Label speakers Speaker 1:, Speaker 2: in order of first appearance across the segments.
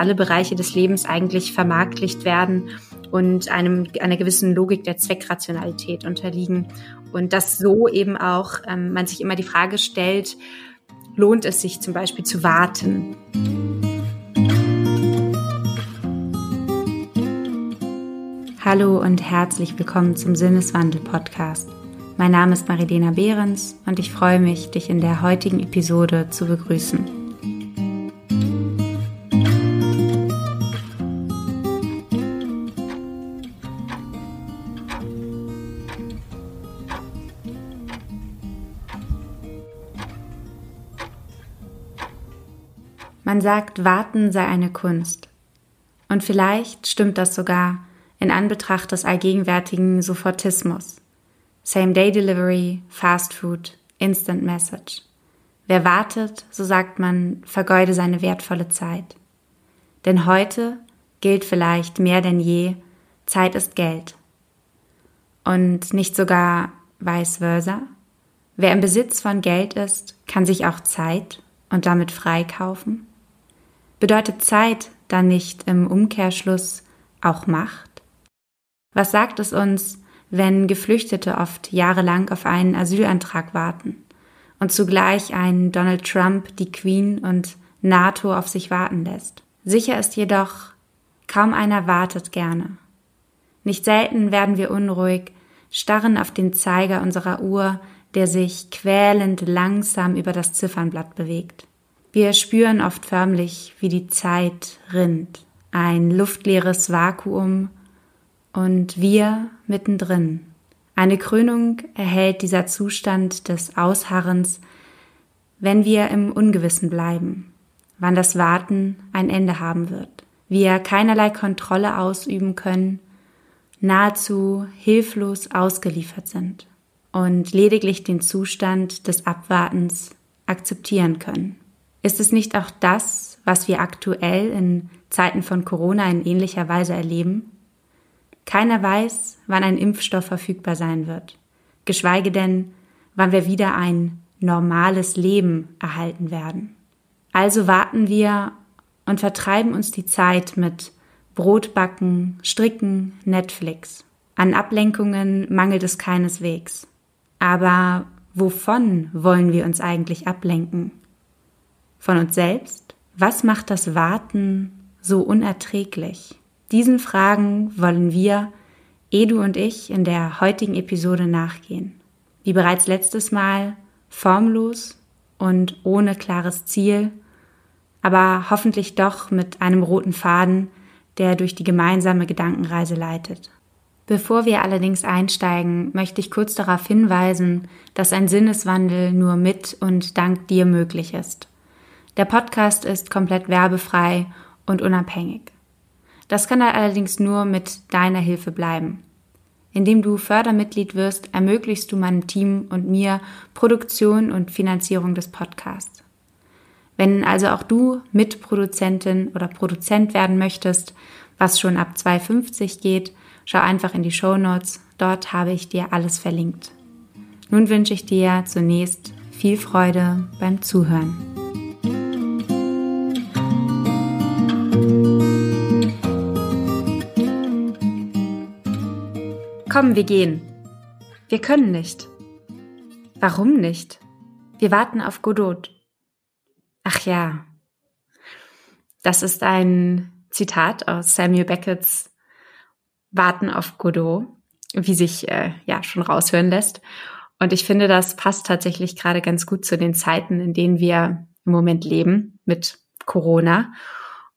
Speaker 1: alle Bereiche des Lebens eigentlich vermarktlicht werden und einem, einer gewissen Logik der Zweckrationalität unterliegen. Und dass so eben auch ähm, man sich immer die Frage stellt, lohnt es sich zum Beispiel zu warten? Hallo und herzlich willkommen zum Sinneswandel-Podcast. Mein Name ist Marilena Behrens und ich freue mich, dich in der heutigen Episode zu begrüßen. Man sagt, warten sei eine Kunst. Und vielleicht stimmt das sogar in Anbetracht des allgegenwärtigen Sofortismus. Same-Day-Delivery, Fast Food, Instant Message. Wer wartet, so sagt man, vergeude seine wertvolle Zeit. Denn heute gilt vielleicht mehr denn je, Zeit ist Geld. Und nicht sogar vice versa. Wer im Besitz von Geld ist, kann sich auch Zeit und damit freikaufen. Bedeutet Zeit dann nicht im Umkehrschluss auch Macht? Was sagt es uns, wenn Geflüchtete oft jahrelang auf einen Asylantrag warten und zugleich ein Donald Trump, die Queen und NATO auf sich warten lässt. Sicher ist jedoch, kaum einer wartet gerne. Nicht selten werden wir unruhig, starren auf den Zeiger unserer Uhr, der sich quälend langsam über das Ziffernblatt bewegt. Wir spüren oft förmlich, wie die Zeit rinnt, ein luftleeres Vakuum, und wir mittendrin. Eine Krönung erhält dieser Zustand des Ausharrens, wenn wir im Ungewissen bleiben, wann das Warten ein Ende haben wird, wir keinerlei Kontrolle ausüben können, nahezu hilflos ausgeliefert sind und lediglich den Zustand des Abwartens akzeptieren können. Ist es nicht auch das, was wir aktuell in Zeiten von Corona in ähnlicher Weise erleben? Keiner weiß, wann ein Impfstoff verfügbar sein wird, geschweige denn, wann wir wieder ein normales Leben erhalten werden. Also warten wir und vertreiben uns die Zeit mit Brotbacken, Stricken, Netflix. An Ablenkungen mangelt es keineswegs. Aber wovon wollen wir uns eigentlich ablenken? Von uns selbst? Was macht das Warten so unerträglich? Diesen Fragen wollen wir, Edu und ich, in der heutigen Episode nachgehen. Wie bereits letztes Mal, formlos und ohne klares Ziel, aber hoffentlich doch mit einem roten Faden, der durch die gemeinsame Gedankenreise leitet. Bevor wir allerdings einsteigen, möchte ich kurz darauf hinweisen, dass ein Sinneswandel nur mit und dank dir möglich ist. Der Podcast ist komplett werbefrei und unabhängig. Das kann allerdings nur mit deiner Hilfe bleiben. Indem du Fördermitglied wirst, ermöglichst du meinem Team und mir Produktion und Finanzierung des Podcasts. Wenn also auch du Mitproduzentin oder Produzent werden möchtest, was schon ab 2,50 geht, schau einfach in die Show Notes. Dort habe ich dir alles verlinkt. Nun wünsche ich dir zunächst viel Freude beim Zuhören. Komm, wir gehen. Wir können nicht. Warum nicht? Wir warten auf Godot. Ach ja. Das ist ein Zitat aus Samuel Beckett's Warten auf Godot, wie sich äh, ja schon raushören lässt. Und ich finde, das passt tatsächlich gerade ganz gut zu den Zeiten, in denen wir im Moment leben mit Corona.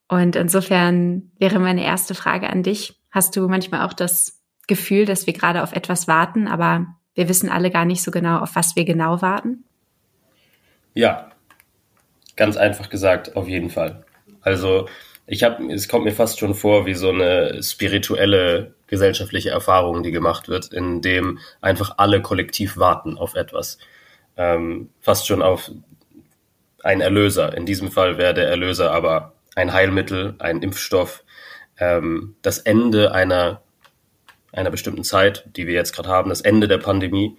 Speaker 1: Und insofern wäre meine erste Frage an dich. Hast du manchmal auch das Gefühl, dass wir gerade auf etwas warten, aber wir wissen alle gar nicht so genau, auf was wir genau warten?
Speaker 2: Ja, ganz einfach gesagt, auf jeden Fall. Also ich habe, es kommt mir fast schon vor wie so eine spirituelle gesellschaftliche Erfahrung, die gemacht wird, in dem einfach alle kollektiv warten auf etwas, ähm, fast schon auf einen Erlöser. In diesem Fall wäre der Erlöser aber ein Heilmittel, ein Impfstoff, ähm, das Ende einer einer bestimmten Zeit, die wir jetzt gerade haben, das Ende der Pandemie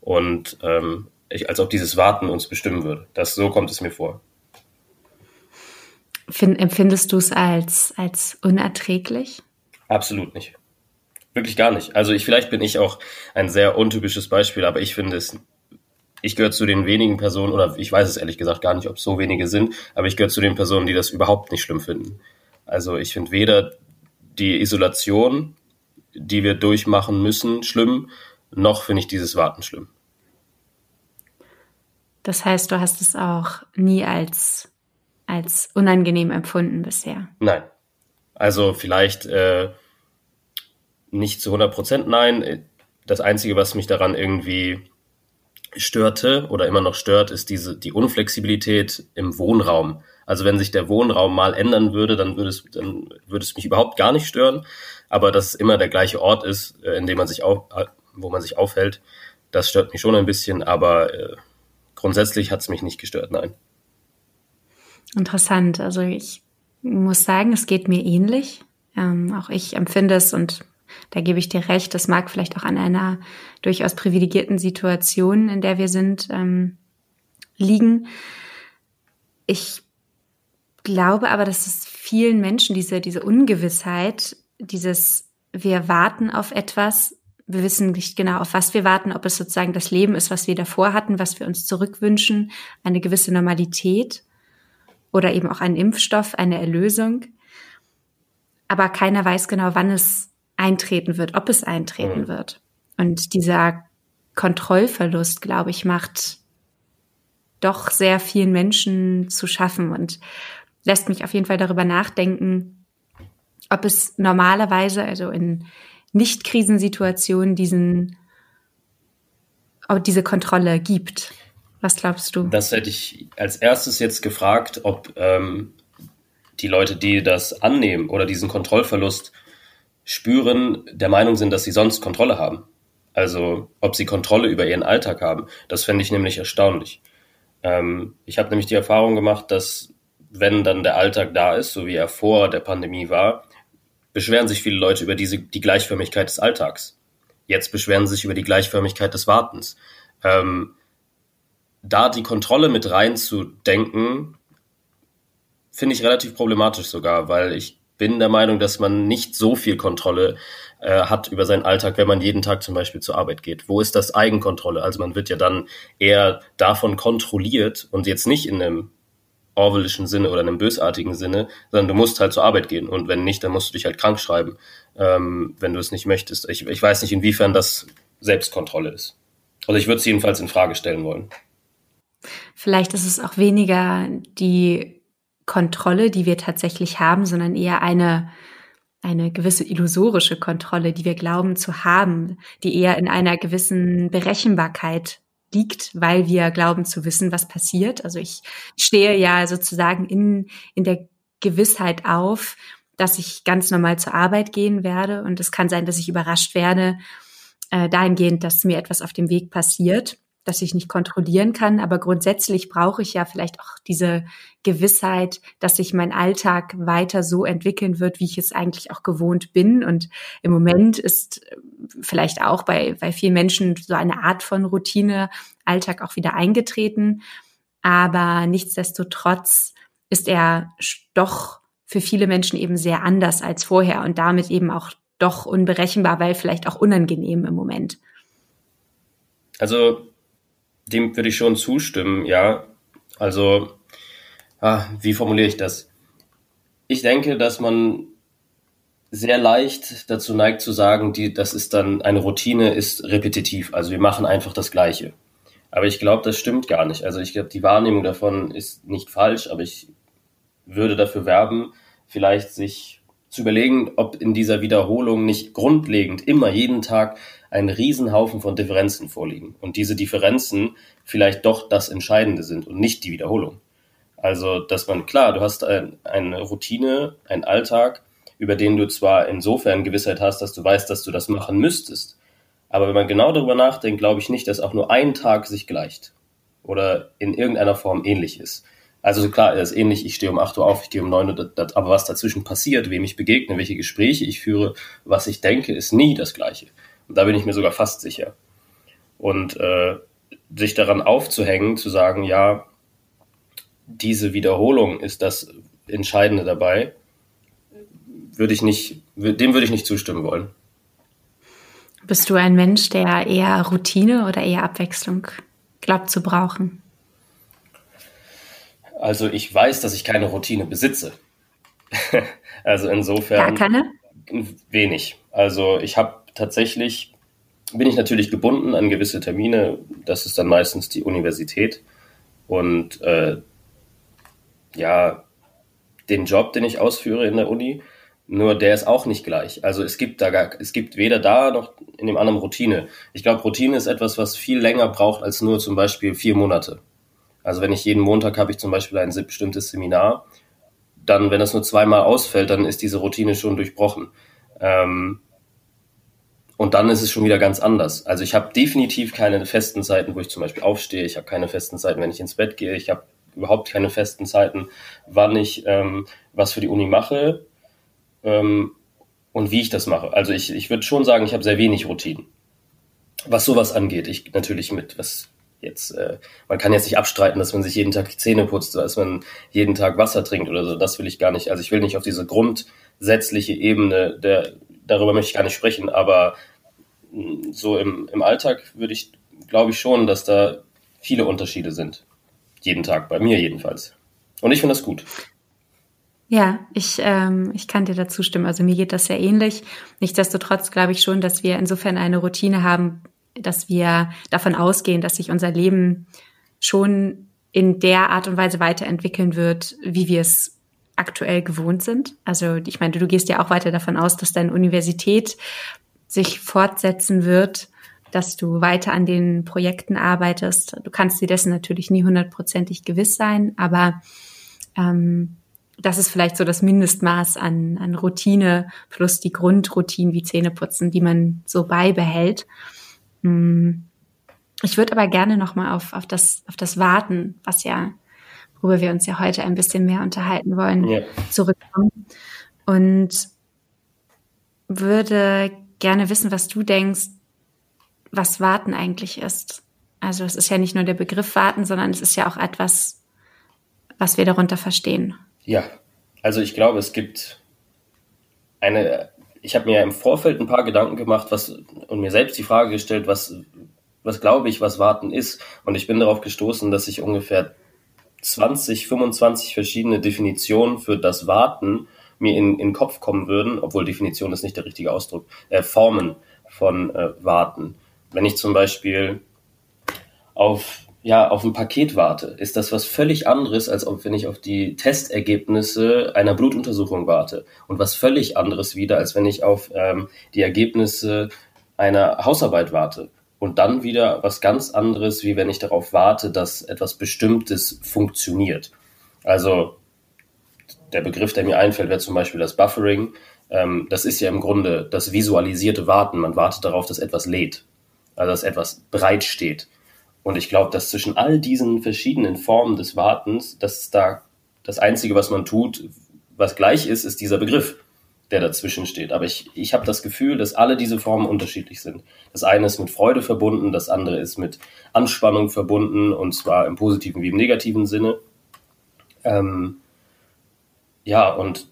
Speaker 2: und ähm, ich, als ob dieses Warten uns bestimmen würde. Das so kommt es mir vor.
Speaker 1: Find, empfindest du es als, als unerträglich?
Speaker 2: Absolut nicht. Wirklich gar nicht. Also ich, vielleicht bin ich auch ein sehr untypisches Beispiel, aber ich finde es, ich gehöre zu den wenigen Personen, oder ich weiß es ehrlich gesagt gar nicht, ob es so wenige sind, aber ich gehöre zu den Personen, die das überhaupt nicht schlimm finden. Also ich finde weder die Isolation, die wir durchmachen müssen, schlimm, noch finde ich dieses Warten schlimm.
Speaker 1: Das heißt, du hast es auch nie als, als unangenehm empfunden bisher?
Speaker 2: Nein. Also vielleicht äh, nicht zu 100 Prozent nein. Das Einzige, was mich daran irgendwie störte oder immer noch stört, ist diese, die Unflexibilität im Wohnraum. Also wenn sich der Wohnraum mal ändern würde, dann würde es, dann würde es mich überhaupt gar nicht stören. Aber dass immer der gleiche Ort ist, äh, in dem man sich auf, äh, wo man sich aufhält, das stört mich schon ein bisschen, aber äh, grundsätzlich hat es mich nicht gestört, nein.
Speaker 1: Interessant. Also ich muss sagen, es geht mir ähnlich. Ähm, auch ich empfinde es und da gebe ich dir recht, das mag vielleicht auch an einer durchaus privilegierten Situation, in der wir sind, ähm, liegen. Ich glaube aber, dass es vielen Menschen diese, diese Ungewissheit, dieses wir warten auf etwas, wir wissen nicht genau, auf was wir warten, ob es sozusagen das Leben ist, was wir davor hatten, was wir uns zurückwünschen, eine gewisse Normalität oder eben auch einen Impfstoff, eine Erlösung. Aber keiner weiß genau, wann es eintreten wird, ob es eintreten mhm. wird. Und dieser Kontrollverlust, glaube ich, macht doch sehr vielen Menschen zu schaffen und lässt mich auf jeden Fall darüber nachdenken, ob es normalerweise, also in nicht-Krisensituationen, diesen, diese Kontrolle gibt. Was glaubst du?
Speaker 2: Das hätte ich als erstes jetzt gefragt, ob ähm, die Leute, die das annehmen oder diesen Kontrollverlust spüren, der Meinung sind, dass sie sonst Kontrolle haben. Also ob sie Kontrolle über ihren Alltag haben. Das fände ich nämlich erstaunlich. Ähm, ich habe nämlich die Erfahrung gemacht, dass wenn dann der Alltag da ist, so wie er vor der Pandemie war, beschweren sich viele Leute über diese, die Gleichförmigkeit des Alltags. Jetzt beschweren sie sich über die Gleichförmigkeit des Wartens. Ähm, da die Kontrolle mit reinzudenken, finde ich relativ problematisch sogar, weil ich bin der Meinung, dass man nicht so viel Kontrolle äh, hat über seinen Alltag, wenn man jeden Tag zum Beispiel zur Arbeit geht. Wo ist das Eigenkontrolle? Also man wird ja dann eher davon kontrolliert und jetzt nicht in einem Orwellischen Sinne oder einem bösartigen Sinne, sondern du musst halt zur Arbeit gehen und wenn nicht, dann musst du dich halt krank schreiben, ähm, wenn du es nicht möchtest. Ich, ich weiß nicht, inwiefern das Selbstkontrolle ist. Also ich würde es jedenfalls in Frage stellen wollen.
Speaker 1: Vielleicht ist es auch weniger die Kontrolle, die wir tatsächlich haben, sondern eher eine, eine gewisse illusorische Kontrolle, die wir glauben zu haben, die eher in einer gewissen Berechenbarkeit liegt, weil wir glauben zu wissen, was passiert. Also ich stehe ja sozusagen in, in der Gewissheit auf, dass ich ganz normal zur Arbeit gehen werde. Und es kann sein, dass ich überrascht werde, äh, dahingehend, dass mir etwas auf dem Weg passiert das ich nicht kontrollieren kann. Aber grundsätzlich brauche ich ja vielleicht auch diese Gewissheit, dass sich mein Alltag weiter so entwickeln wird, wie ich es eigentlich auch gewohnt bin. Und im Moment ist äh, vielleicht auch bei, bei vielen Menschen so eine Art von Routine Alltag auch wieder eingetreten. Aber nichtsdestotrotz ist er doch für viele Menschen eben sehr anders als vorher und damit eben auch doch unberechenbar, weil vielleicht auch unangenehm im Moment.
Speaker 2: Also dem würde ich schon zustimmen, ja. Also, ah, wie formuliere ich das? Ich denke, dass man sehr leicht dazu neigt zu sagen, die, das ist dann eine Routine, ist repetitiv. Also wir machen einfach das Gleiche. Aber ich glaube, das stimmt gar nicht. Also ich glaube, die Wahrnehmung davon ist nicht falsch, aber ich würde dafür werben, vielleicht sich zu überlegen, ob in dieser Wiederholung nicht grundlegend immer jeden Tag ein Riesenhaufen von Differenzen vorliegen und diese Differenzen vielleicht doch das Entscheidende sind und nicht die Wiederholung. Also, dass man, klar, du hast ein, eine Routine, einen Alltag, über den du zwar insofern Gewissheit hast, dass du weißt, dass du das machen müsstest, aber wenn man genau darüber nachdenkt, glaube ich nicht, dass auch nur ein Tag sich gleicht oder in irgendeiner Form ähnlich ist. Also klar, er ist ähnlich, ich stehe um 8 Uhr auf, ich gehe um 9 Uhr, aber was dazwischen passiert, wem ich begegne, welche Gespräche ich führe, was ich denke, ist nie das Gleiche. Da bin ich mir sogar fast sicher. Und äh, sich daran aufzuhängen, zu sagen, ja, diese Wiederholung ist das, Entscheidende dabei. Würde ich nicht, dem würde ich nicht zustimmen wollen.
Speaker 1: Bist du ein Mensch, der eher Routine oder eher Abwechslung glaubt zu brauchen?
Speaker 2: Also ich weiß, dass ich keine Routine besitze. also insofern.
Speaker 1: Gar keine?
Speaker 2: Wenig. Also ich habe tatsächlich, bin ich natürlich gebunden an gewisse Termine. Das ist dann meistens die Universität. Und äh, ja, den Job, den ich ausführe in der Uni, nur der ist auch nicht gleich. Also es gibt da gar, es gibt weder da noch in dem anderen Routine. Ich glaube, Routine ist etwas, was viel länger braucht als nur zum Beispiel vier Monate. Also wenn ich jeden Montag habe ich zum Beispiel ein bestimmtes Seminar, dann, wenn das nur zweimal ausfällt, dann ist diese Routine schon durchbrochen. Ähm, und dann ist es schon wieder ganz anders. Also ich habe definitiv keine festen Zeiten, wo ich zum Beispiel aufstehe. Ich habe keine festen Zeiten, wenn ich ins Bett gehe. Ich habe überhaupt keine festen Zeiten, wann ich ähm, was für die Uni mache ähm, und wie ich das mache. Also ich, ich würde schon sagen, ich habe sehr wenig Routinen. Was sowas angeht, ich natürlich mit, was jetzt, äh, man kann jetzt nicht abstreiten, dass man sich jeden Tag die Zähne putzt, dass man jeden Tag Wasser trinkt oder so. Das will ich gar nicht. Also ich will nicht auf diese grundsätzliche Ebene, der, darüber möchte ich gar nicht sprechen, aber so im, im Alltag würde ich, glaube ich schon, dass da viele Unterschiede sind. Jeden Tag, bei mir jedenfalls. Und ich finde das gut.
Speaker 1: Ja, ich, ähm, ich kann dir dazu stimmen. Also mir geht das sehr ähnlich. Nichtsdestotrotz glaube ich schon, dass wir insofern eine Routine haben, dass wir davon ausgehen, dass sich unser Leben schon in der Art und Weise weiterentwickeln wird, wie wir es aktuell gewohnt sind. Also ich meine, du gehst ja auch weiter davon aus, dass deine Universität sich fortsetzen wird, dass du weiter an den Projekten arbeitest. Du kannst dir dessen natürlich nie hundertprozentig gewiss sein, aber ähm, das ist vielleicht so das Mindestmaß an, an Routine plus die Grundroutine wie Zähneputzen, die man so beibehält. Hm. Ich würde aber gerne nochmal auf, auf, das, auf das Warten, was ja, worüber wir uns ja heute ein bisschen mehr unterhalten wollen, ja. zurückkommen. Und würde gerne wissen, was du denkst, was Warten eigentlich ist. Also es ist ja nicht nur der Begriff Warten, sondern es ist ja auch etwas, was wir darunter verstehen.
Speaker 2: Ja, also ich glaube, es gibt eine, ich habe mir ja im Vorfeld ein paar Gedanken gemacht, was und mir selbst die Frage gestellt, was, was glaube ich, was Warten ist. Und ich bin darauf gestoßen, dass ich ungefähr 20, 25 verschiedene Definitionen für das Warten mir in, in den Kopf kommen würden, obwohl Definition ist nicht der richtige Ausdruck, äh, Formen von äh, Warten. Wenn ich zum Beispiel auf, ja, auf ein Paket warte, ist das was völlig anderes, als ob, wenn ich auf die Testergebnisse einer Blutuntersuchung warte. Und was völlig anderes wieder, als wenn ich auf ähm, die Ergebnisse einer Hausarbeit warte. Und dann wieder was ganz anderes, wie wenn ich darauf warte, dass etwas Bestimmtes funktioniert. Also der Begriff, der mir einfällt, wäre zum Beispiel das Buffering. Ähm, das ist ja im Grunde das visualisierte Warten. Man wartet darauf, dass etwas lädt, also dass etwas bereitsteht. Und ich glaube, dass zwischen all diesen verschiedenen Formen des Wartens, dass da das Einzige, was man tut, was gleich ist, ist dieser Begriff, der dazwischen steht. Aber ich, ich habe das Gefühl, dass alle diese Formen unterschiedlich sind. Das eine ist mit Freude verbunden, das andere ist mit Anspannung verbunden, und zwar im positiven wie im negativen Sinne. Ähm, ja, und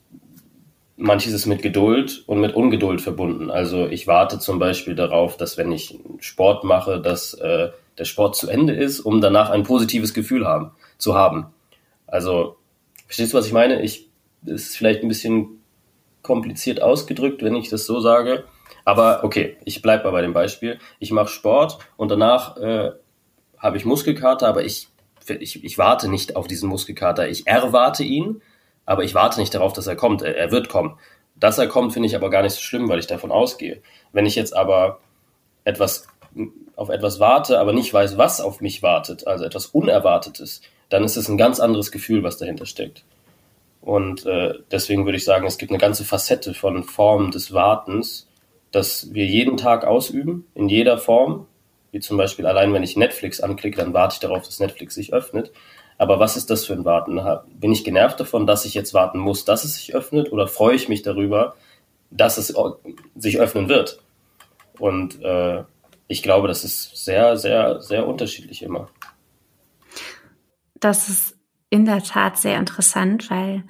Speaker 2: manches ist mit Geduld und mit Ungeduld verbunden. Also ich warte zum Beispiel darauf, dass wenn ich Sport mache, dass äh, der Sport zu Ende ist, um danach ein positives Gefühl haben, zu haben. Also, verstehst du, was ich meine? Ich, das ist vielleicht ein bisschen kompliziert ausgedrückt, wenn ich das so sage. Aber okay, ich bleibe bei dem Beispiel. Ich mache Sport und danach äh, habe ich Muskelkater, aber ich, ich, ich warte nicht auf diesen Muskelkater. Ich erwarte ihn aber ich warte nicht darauf, dass er kommt. Er, er wird kommen. Dass er kommt, finde ich aber gar nicht so schlimm, weil ich davon ausgehe. Wenn ich jetzt aber etwas auf etwas warte, aber nicht weiß, was auf mich wartet, also etwas Unerwartetes, dann ist es ein ganz anderes Gefühl, was dahinter steckt. Und äh, deswegen würde ich sagen, es gibt eine ganze Facette von Formen des Wartens, dass wir jeden Tag ausüben, in jeder Form. Wie zum Beispiel allein, wenn ich Netflix anklicke, dann warte ich darauf, dass Netflix sich öffnet. Aber was ist das für ein Warten? Bin ich genervt davon, dass ich jetzt warten muss, dass es sich öffnet oder freue ich mich darüber, dass es sich öffnen wird? Und äh, ich glaube, das ist sehr, sehr, sehr unterschiedlich immer.
Speaker 1: Das ist in der Tat sehr interessant, weil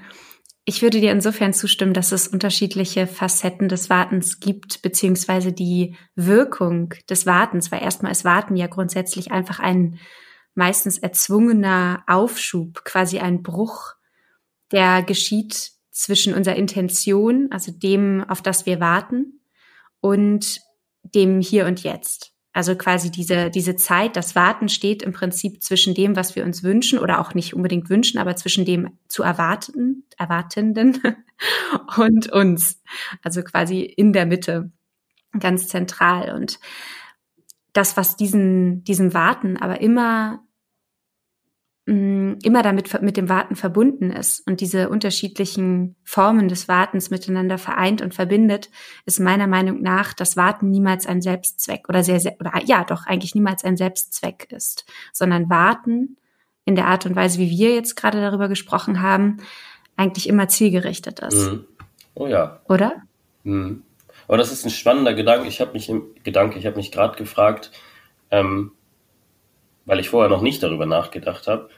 Speaker 1: ich würde dir insofern zustimmen, dass es unterschiedliche Facetten des Wartens gibt, beziehungsweise die Wirkung des Wartens, weil erstmal ist Warten ja grundsätzlich einfach ein meistens erzwungener Aufschub, quasi ein Bruch, der geschieht zwischen unserer Intention, also dem, auf das wir warten, und dem Hier und Jetzt. Also quasi diese, diese Zeit, das Warten steht im Prinzip zwischen dem, was wir uns wünschen oder auch nicht unbedingt wünschen, aber zwischen dem zu erwarten, Erwartenden und uns. Also quasi in der Mitte, ganz zentral. Und das, was diesen, diesem Warten aber immer Mm, immer damit mit dem Warten verbunden ist und diese unterschiedlichen Formen des Wartens miteinander vereint und verbindet, ist meiner Meinung nach das Warten niemals ein Selbstzweck oder sehr, sehr oder ja doch eigentlich niemals ein Selbstzweck ist, sondern Warten in der Art und Weise, wie wir jetzt gerade darüber gesprochen haben, eigentlich immer zielgerichtet ist.
Speaker 2: Mhm. Oh ja.
Speaker 1: Oder?
Speaker 2: Mhm. Aber das ist ein spannender Gedanke. Ich habe mich im Gedanke, ich habe mich gerade gefragt, ähm, weil ich vorher noch nicht darüber nachgedacht habe,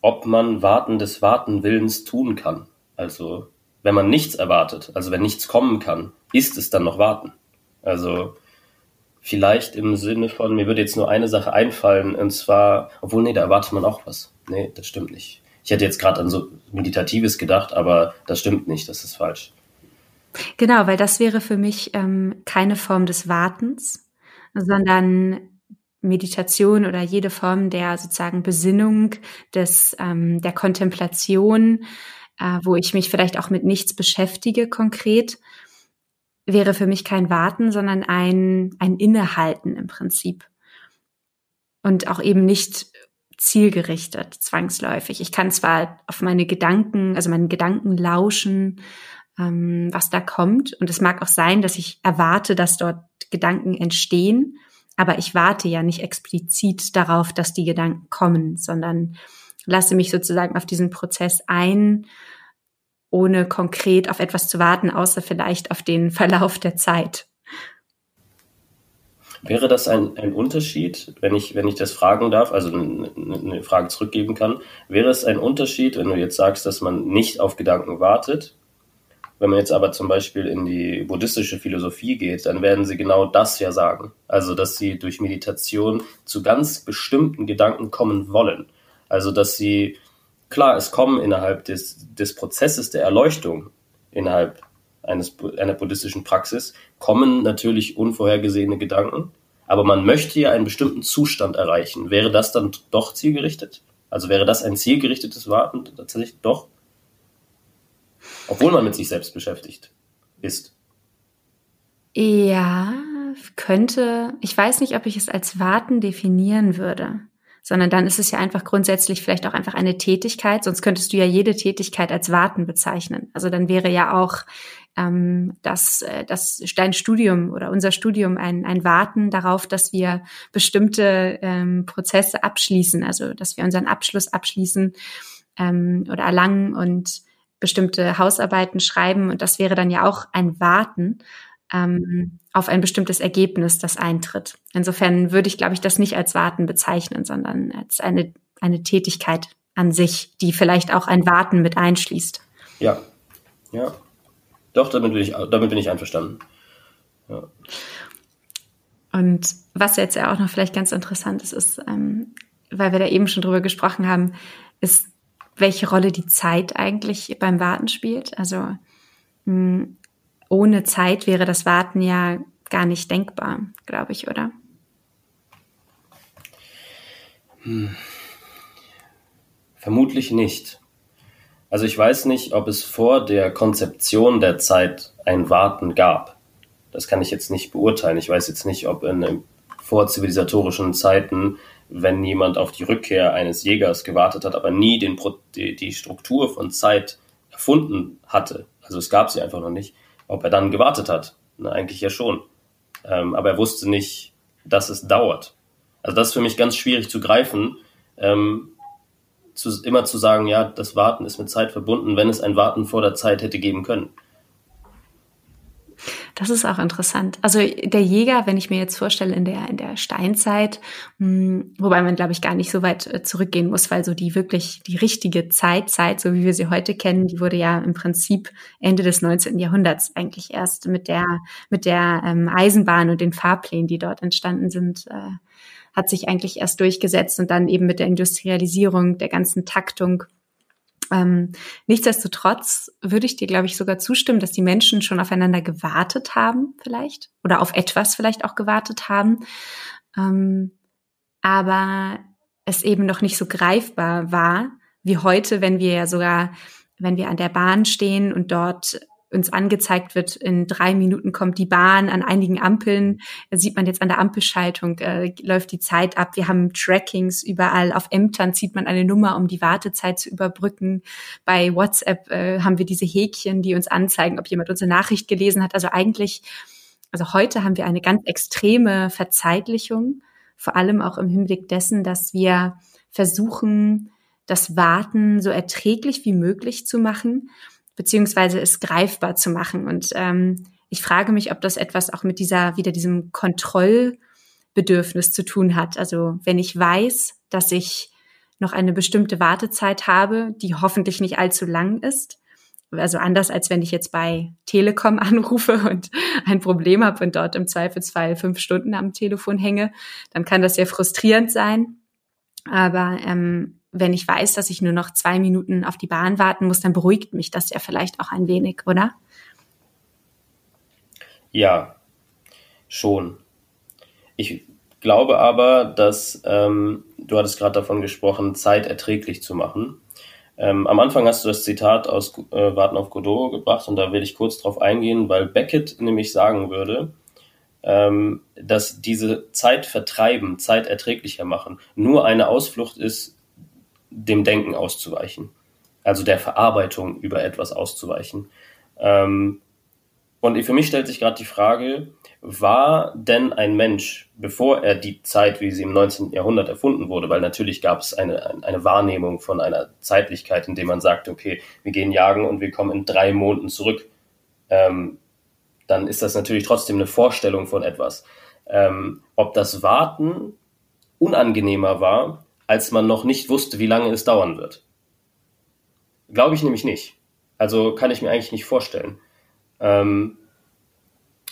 Speaker 2: ob man Warten des Wartenwillens tun kann. Also wenn man nichts erwartet, also wenn nichts kommen kann, ist es dann noch Warten. Also vielleicht im Sinne von, mir würde jetzt nur eine Sache einfallen, und zwar, obwohl, nee, da erwartet man auch was. Nee, das stimmt nicht. Ich hätte jetzt gerade an so Meditatives gedacht, aber das stimmt nicht, das ist falsch.
Speaker 1: Genau, weil das wäre für mich ähm, keine Form des Wartens, sondern Meditation oder jede Form der sozusagen Besinnung, des, ähm, der Kontemplation, äh, wo ich mich vielleicht auch mit nichts beschäftige konkret, wäre für mich kein Warten, sondern ein, ein Innehalten im Prinzip. Und auch eben nicht zielgerichtet, zwangsläufig. Ich kann zwar auf meine Gedanken, also meinen Gedanken lauschen, ähm, was da kommt. Und es mag auch sein, dass ich erwarte, dass dort Gedanken entstehen. Aber ich warte ja nicht explizit darauf, dass die Gedanken kommen, sondern lasse mich sozusagen auf diesen Prozess ein, ohne konkret auf etwas zu warten, außer vielleicht auf den Verlauf der Zeit.
Speaker 2: Wäre das ein, ein Unterschied, wenn ich, wenn ich das fragen darf, also eine Frage zurückgeben kann, wäre es ein Unterschied, wenn du jetzt sagst, dass man nicht auf Gedanken wartet wenn man jetzt aber zum Beispiel in die buddhistische Philosophie geht, dann werden sie genau das ja sagen. Also, dass sie durch Meditation zu ganz bestimmten Gedanken kommen wollen. Also, dass sie, klar, es kommen innerhalb des, des Prozesses der Erleuchtung, innerhalb eines, einer buddhistischen Praxis, kommen natürlich unvorhergesehene Gedanken. Aber man möchte ja einen bestimmten Zustand erreichen. Wäre das dann doch zielgerichtet? Also wäre das ein zielgerichtetes Warten tatsächlich doch? Obwohl man mit sich selbst beschäftigt ist.
Speaker 1: Ja, könnte. Ich weiß nicht, ob ich es als Warten definieren würde, sondern dann ist es ja einfach grundsätzlich vielleicht auch einfach eine Tätigkeit. Sonst könntest du ja jede Tätigkeit als Warten bezeichnen. Also dann wäre ja auch ähm, das, äh, das dein Studium oder unser Studium ein, ein Warten darauf, dass wir bestimmte ähm, Prozesse abschließen, also dass wir unseren Abschluss abschließen ähm, oder erlangen und bestimmte Hausarbeiten schreiben und das wäre dann ja auch ein Warten ähm, auf ein bestimmtes Ergebnis, das eintritt. Insofern würde ich, glaube ich, das nicht als Warten bezeichnen, sondern als eine, eine Tätigkeit an sich, die vielleicht auch ein Warten mit einschließt.
Speaker 2: Ja, ja. Doch, damit bin ich, damit bin ich einverstanden. Ja.
Speaker 1: Und was jetzt ja auch noch vielleicht ganz interessant ist, ist, ähm, weil wir da eben schon drüber gesprochen haben, ist welche Rolle die Zeit eigentlich beim Warten spielt. Also mh, hm, ohne Zeit wäre das Warten ja gar nicht denkbar, glaube ich, oder?
Speaker 2: Hm. Vermutlich nicht. Also ich weiß nicht, ob es vor der Konzeption der Zeit ein Warten gab. Das kann ich jetzt nicht beurteilen. Ich weiß jetzt nicht, ob in vorzivilisatorischen Zeiten wenn jemand auf die Rückkehr eines Jägers gewartet hat, aber nie den, die, die Struktur von Zeit erfunden hatte, also es gab sie einfach noch nicht, ob er dann gewartet hat. Na, eigentlich ja schon. Ähm, aber er wusste nicht, dass es dauert. Also das ist für mich ganz schwierig zu greifen, ähm, zu, immer zu sagen, ja, das Warten ist mit Zeit verbunden, wenn es ein Warten vor der Zeit hätte geben können.
Speaker 1: Das ist auch interessant. Also der Jäger, wenn ich mir jetzt vorstelle, in der, in der Steinzeit, mh, hm, wobei man, glaube ich, gar nicht so weit äh, zurückgehen muss, weil so die wirklich, die richtige Zeitzeit, so wie wir sie heute kennen, die wurde ja im Prinzip Ende des 19. Jahrhunderts eigentlich erst mit der, mit der ähm, Eisenbahn und den Fahrplänen, die dort entstanden sind, äh, hat sich eigentlich erst durchgesetzt und dann eben mit der Industrialisierung, der ganzen Taktung ähm, nichtsdestotrotz würde ich dir, glaube ich, sogar zustimmen, dass die Menschen schon aufeinander gewartet haben, vielleicht, oder auf etwas vielleicht auch gewartet haben, ähm, aber es eben noch nicht so greifbar war wie heute, wenn wir ja sogar, wenn wir an der Bahn stehen und dort uns angezeigt wird, in drei Minuten kommt die Bahn, an einigen Ampeln sieht man jetzt an der Ampelschaltung, äh, läuft die Zeit ab. Wir haben Trackings überall. Auf Ämtern zieht man eine Nummer, um die Wartezeit zu überbrücken. Bei WhatsApp äh, haben wir diese Häkchen, die uns anzeigen, ob jemand unsere Nachricht gelesen hat. Also eigentlich, also heute haben wir eine ganz extreme Verzeitlichung, vor allem auch im Hinblick dessen, dass wir versuchen, das Warten so erträglich wie möglich zu machen beziehungsweise es greifbar zu machen. Und ähm, ich frage mich, ob das etwas auch mit dieser, wieder diesem Kontrollbedürfnis zu tun hat. Also wenn ich weiß, dass ich noch eine bestimmte Wartezeit habe, die hoffentlich nicht allzu lang ist, also anders als wenn ich jetzt bei Telekom anrufe und ein Problem habe und dort im Zweifelsfall fünf Stunden am Telefon hänge, dann kann das sehr frustrierend sein. Aber ähm, wenn ich weiß, dass ich nur noch zwei Minuten auf die Bahn warten muss, dann beruhigt mich das ja vielleicht auch ein wenig, oder?
Speaker 2: Ja, schon. Ich glaube aber, dass ähm, du hattest gerade davon gesprochen, Zeit erträglich zu machen. Ähm, am Anfang hast du das Zitat aus äh, Warten auf Godot gebracht und da will ich kurz drauf eingehen, weil Beckett nämlich sagen würde, ähm, dass diese Zeit vertreiben, Zeit erträglicher machen, nur eine Ausflucht ist dem Denken auszuweichen, also der Verarbeitung über etwas auszuweichen. Ähm, und für mich stellt sich gerade die Frage, war denn ein Mensch, bevor er die Zeit, wie sie im 19. Jahrhundert erfunden wurde, weil natürlich gab es eine, eine Wahrnehmung von einer Zeitlichkeit, in dem man sagt, okay, wir gehen jagen und wir kommen in drei Monaten zurück, ähm, dann ist das natürlich trotzdem eine Vorstellung von etwas. Ähm, ob das Warten unangenehmer war, als man noch nicht wusste, wie lange es dauern wird. Glaube ich nämlich nicht. Also kann ich mir eigentlich nicht vorstellen. Ähm,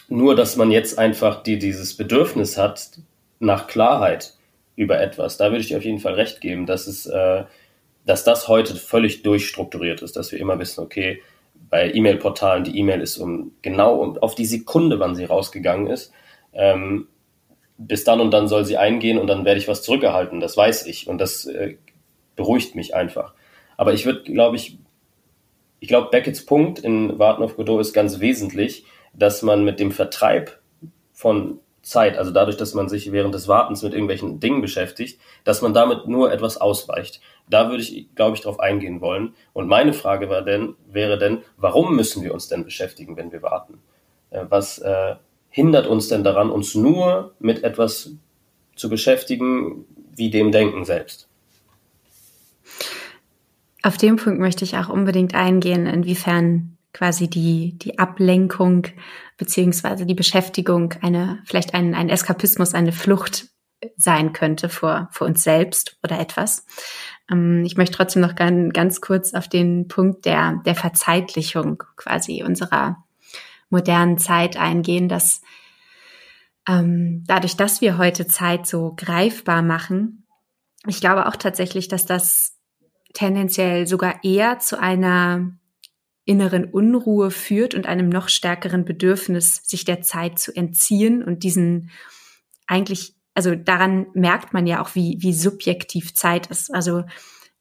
Speaker 2: nur, dass man jetzt einfach die, dieses Bedürfnis hat nach Klarheit über etwas, da würde ich dir auf jeden Fall recht geben, dass es, äh, dass das heute völlig durchstrukturiert ist, dass wir immer wissen, okay, bei E-Mail-Portalen, die E-Mail ist um genau auf die Sekunde, wann sie rausgegangen ist. Ähm, bis dann und dann soll sie eingehen und dann werde ich was zurückerhalten. Das weiß ich und das äh, beruhigt mich einfach. Aber ich würde, glaube ich, ich glaube, Beckett's Punkt in Warten auf Godot ist ganz wesentlich, dass man mit dem Vertreib von Zeit, also dadurch, dass man sich während des Wartens mit irgendwelchen Dingen beschäftigt, dass man damit nur etwas ausweicht. Da würde ich, glaube ich, drauf eingehen wollen. Und meine Frage war denn, wäre denn, warum müssen wir uns denn beschäftigen, wenn wir warten? Äh, was, äh, hindert uns denn daran, uns nur mit etwas zu beschäftigen, wie dem Denken selbst?
Speaker 1: Auf den Punkt möchte ich auch unbedingt eingehen, inwiefern quasi die, die Ablenkung beziehungsweise die Beschäftigung eine, vielleicht ein, ein Eskapismus, eine Flucht sein könnte vor, vor uns selbst oder etwas. Ähm, ich möchte trotzdem noch ganz, ganz kurz auf den Punkt der, der Verzeitlichung quasi unserer modernen Zeit eingehen, dass ähm, dadurch, dass wir heute Zeit so greifbar machen, ich glaube auch tatsächlich, dass das tendenziell sogar eher zu einer inneren Unruhe führt und einem noch stärkeren Bedürfnis, sich der Zeit zu entziehen und diesen eigentlich, also daran merkt man ja auch, wie, wie subjektiv Zeit ist. Also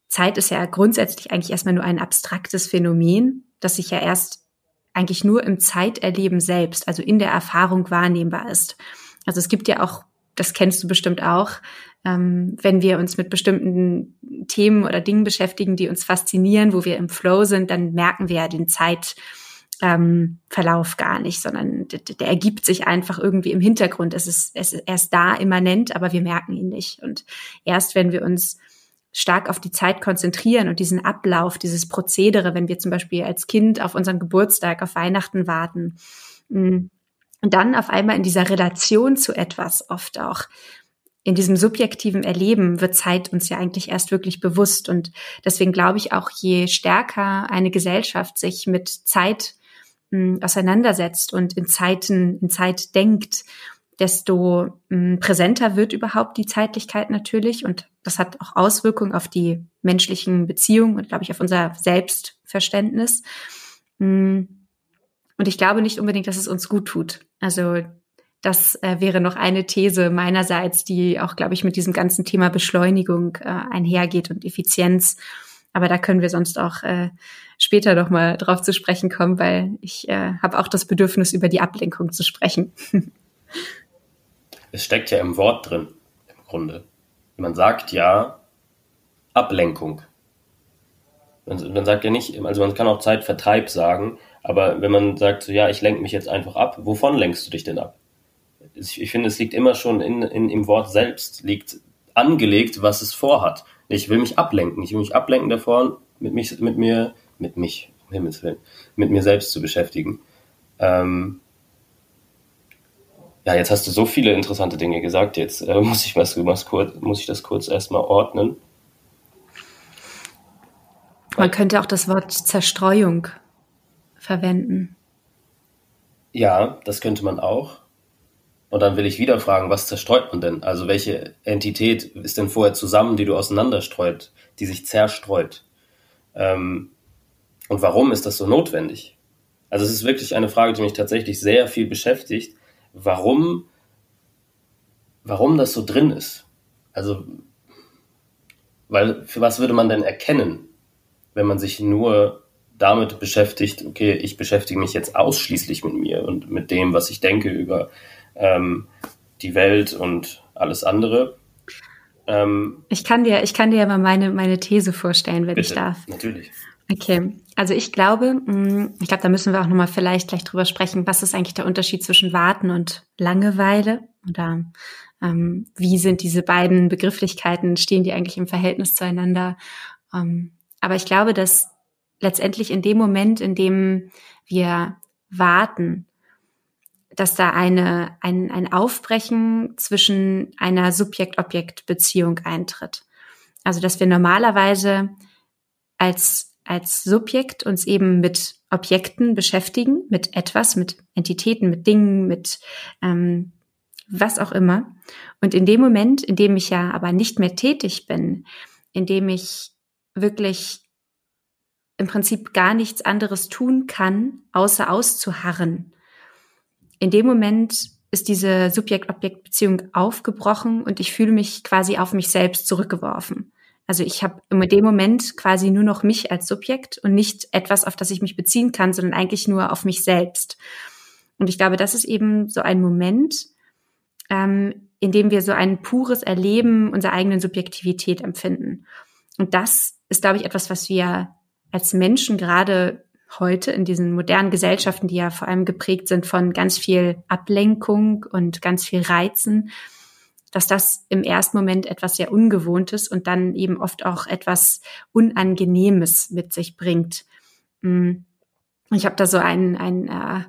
Speaker 1: Zeit ist ja grundsätzlich eigentlich erstmal nur ein abstraktes Phänomen, das sich ja erst eigentlich nur im Zeiterleben selbst, also in der Erfahrung wahrnehmbar ist. Also es gibt ja auch, das kennst du bestimmt auch, ähm, wenn wir uns mit bestimmten Themen oder Dingen beschäftigen, die uns faszinieren, wo wir im Flow sind, dann merken wir ja den Zeitverlauf ähm, gar nicht, sondern der, der, ergibt sich einfach irgendwie im Hintergrund. Es ist, es ist erst da immanent, aber wir merken ihn nicht. Und erst wenn wir uns stark auf die Zeit konzentrieren und diesen Ablauf, dieses Prozedere, wenn wir zum Beispiel als Kind auf unseren Geburtstag, auf Weihnachten warten, mm, Und dann auf einmal in dieser Relation zu etwas oft auch in diesem subjektiven Erleben wird Zeit uns ja eigentlich erst wirklich bewusst. Und deswegen glaube ich auch, je stärker eine Gesellschaft sich mit Zeit mh, hm, auseinandersetzt und in Zeiten, in Zeit denkt, desto mh, hm, präsenter wird überhaupt die Zeitlichkeit natürlich. Und das hat auch Auswirkungen auf die menschlichen Beziehungen und, glaube ich, auf unser Selbstverständnis. Mh, hm, und ich glaube nicht unbedingt, dass es uns gut tut. Also das äh, wäre noch eine These meinerseits, die auch, glaube ich, mit diesem ganzen Thema Beschleunigung äh, einhergeht und Effizienz. Aber da können wir sonst auch äh, später noch mal drauf zu sprechen kommen, weil ich habe auch das Bedürfnis, über die Ablenkung zu sprechen.
Speaker 2: es steckt ja im Wort drin, im Grunde. Man sagt ja Ablenkung. Man, man sagt ja nicht, also man kann auch Zeitvertreib sagen, aber wenn man sagt, so, ja, ich lenke mich jetzt einfach ab, wovon lenkst du dich denn ab? Ich finde, es liegt immer schon in, in, im Wort selbst, liegt angelegt, was es vorhat. Ich will mich ablenken. Ich will mich ablenken davon, mit, mich, mit mir, mit mich, um Himmels Willen, mit mir selbst zu beschäftigen. Ähm, ja, jetzt hast du so viele interessante Dinge gesagt. Jetzt äh, muss ich was, was kurz, muss ich das kurz erstmal ordnen.
Speaker 1: Man könnte auch das Wort Zerstreuung verwenden.
Speaker 2: Ja, das könnte man auch. Und dann will ich wieder fragen, was zerstreut man denn? Also welche Entität ist denn vorher zusammen, die du auseinanderstreut, die sich zerstreut? Ähm, und warum ist das so notwendig? Also es ist wirklich eine Frage, die mich tatsächlich sehr viel beschäftigt. Warum, warum das so drin ist? Also, weil für was würde man denn erkennen, wenn man sich nur damit beschäftigt, okay, ich beschäftige mich jetzt ausschließlich mit mir und mit dem, was ich denke über ähm, die Welt und alles andere.
Speaker 1: Ähm, ich kann dir, ich kann dir ja mal meine, meine These vorstellen, wenn bitte, ich darf.
Speaker 2: Natürlich.
Speaker 1: Okay, also ich glaube, mm, ich glaube, da müssen wir auch nochmal vielleicht gleich drüber sprechen, was ist eigentlich der Unterschied zwischen Warten und Langeweile oder ähm, wie sind diese beiden Begrifflichkeiten, stehen die eigentlich im Verhältnis zueinander? Ähm, aber ich glaube, dass letztendlich in dem Moment, in dem wir warten, dass da eine, ein, ein Aufbrechen zwischen einer Subjekt-Objekt-Beziehung eintritt. Also, dass wir normalerweise als, als Subjekt uns eben mit Objekten beschäftigen, mit etwas, mit Entitäten, mit Dingen, mit ähm, was auch immer. Und in dem Moment, in dem ich ja aber nicht mehr tätig bin, in dem ich wirklich im Prinzip gar nichts anderes tun kann, außer auszuharren. In dem Moment ist diese Subjekt-Objekt-Beziehung aufgebrochen und ich fühle mich quasi auf mich selbst zurückgeworfen. Also ich habe in dem Moment quasi nur noch mich als Subjekt und nicht etwas, auf das ich mich beziehen kann, sondern eigentlich nur auf mich selbst. Und ich glaube, das ist eben so ein Moment, ähm, in dem wir so ein pures Erleben unserer eigenen Subjektivität empfinden. Und das ist, glaube ich, etwas, was wir als Menschen gerade heute in diesen modernen Gesellschaften, die ja vor allem geprägt sind von ganz viel Ablenkung und ganz viel Reizen, dass das im ersten Moment etwas sehr Ungewohntes und dann eben oft auch etwas Unangenehmes mit sich bringt. Mm. Ich habe da so ein, ein, äh,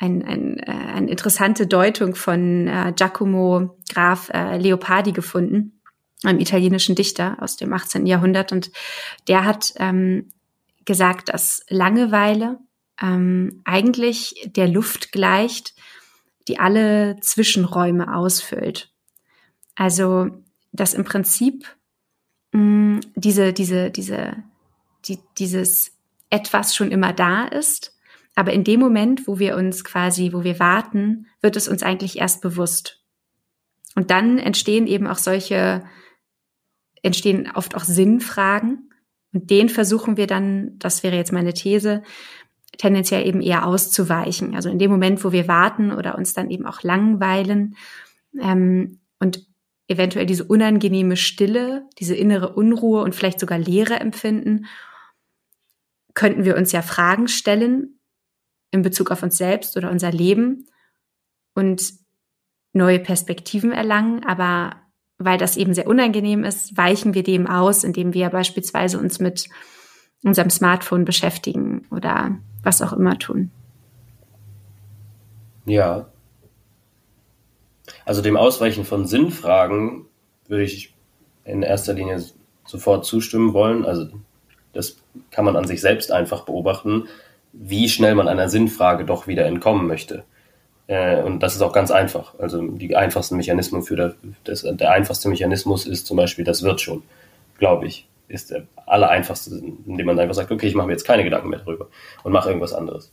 Speaker 1: ein, ein, äh, eine interessante Deutung von äh, Giacomo Graf Leopardi gefunden, einem italienischen Dichter aus dem 18. Jahrhundert. Und der hat ähm, gesagt, dass Langeweile ähm, eigentlich der Luft gleicht, die alle Zwischenräume ausfüllt. Also, dass im Prinzip mh, mm, diese, diese, diese, die, dieses etwas schon immer da ist, aber in dem Moment, wo wir uns quasi, wo wir warten, wird es uns eigentlich erst bewusst. Und dann entstehen eben auch solche, entstehen oft auch Sinnfragen, und den versuchen wir dann, das wäre jetzt meine These, tendenziell eben eher auszuweichen. Also in dem Moment, wo wir warten oder uns dann eben auch langweilen ähm, und eventuell diese unangenehme Stille, diese innere Unruhe und vielleicht sogar Leere empfinden, könnten wir uns ja Fragen stellen in Bezug auf uns selbst oder unser Leben und neue Perspektiven erlangen, aber weil das eben sehr unangenehm ist, weichen wir dem aus, indem wir beispielsweise uns mit unserem Smartphone beschäftigen oder was auch immer tun.
Speaker 2: Ja, Also dem Ausweichen von Sinnfragen würde ich in erster Linie sofort zustimmen wollen. Also das kann man an sich selbst einfach beobachten, wie schnell man einer Sinnfrage doch wieder entkommen möchte. Äh, und das ist auch ganz einfach. Also die einfachsten Mechanismen für das, der einfachste Mechanismus ist zum Beispiel, das wird schon, glaube ich, ist der allereinfachste, indem man einfach sagt, okay, ich mache mir jetzt keine Gedanken mehr darüber und mache irgendwas anderes.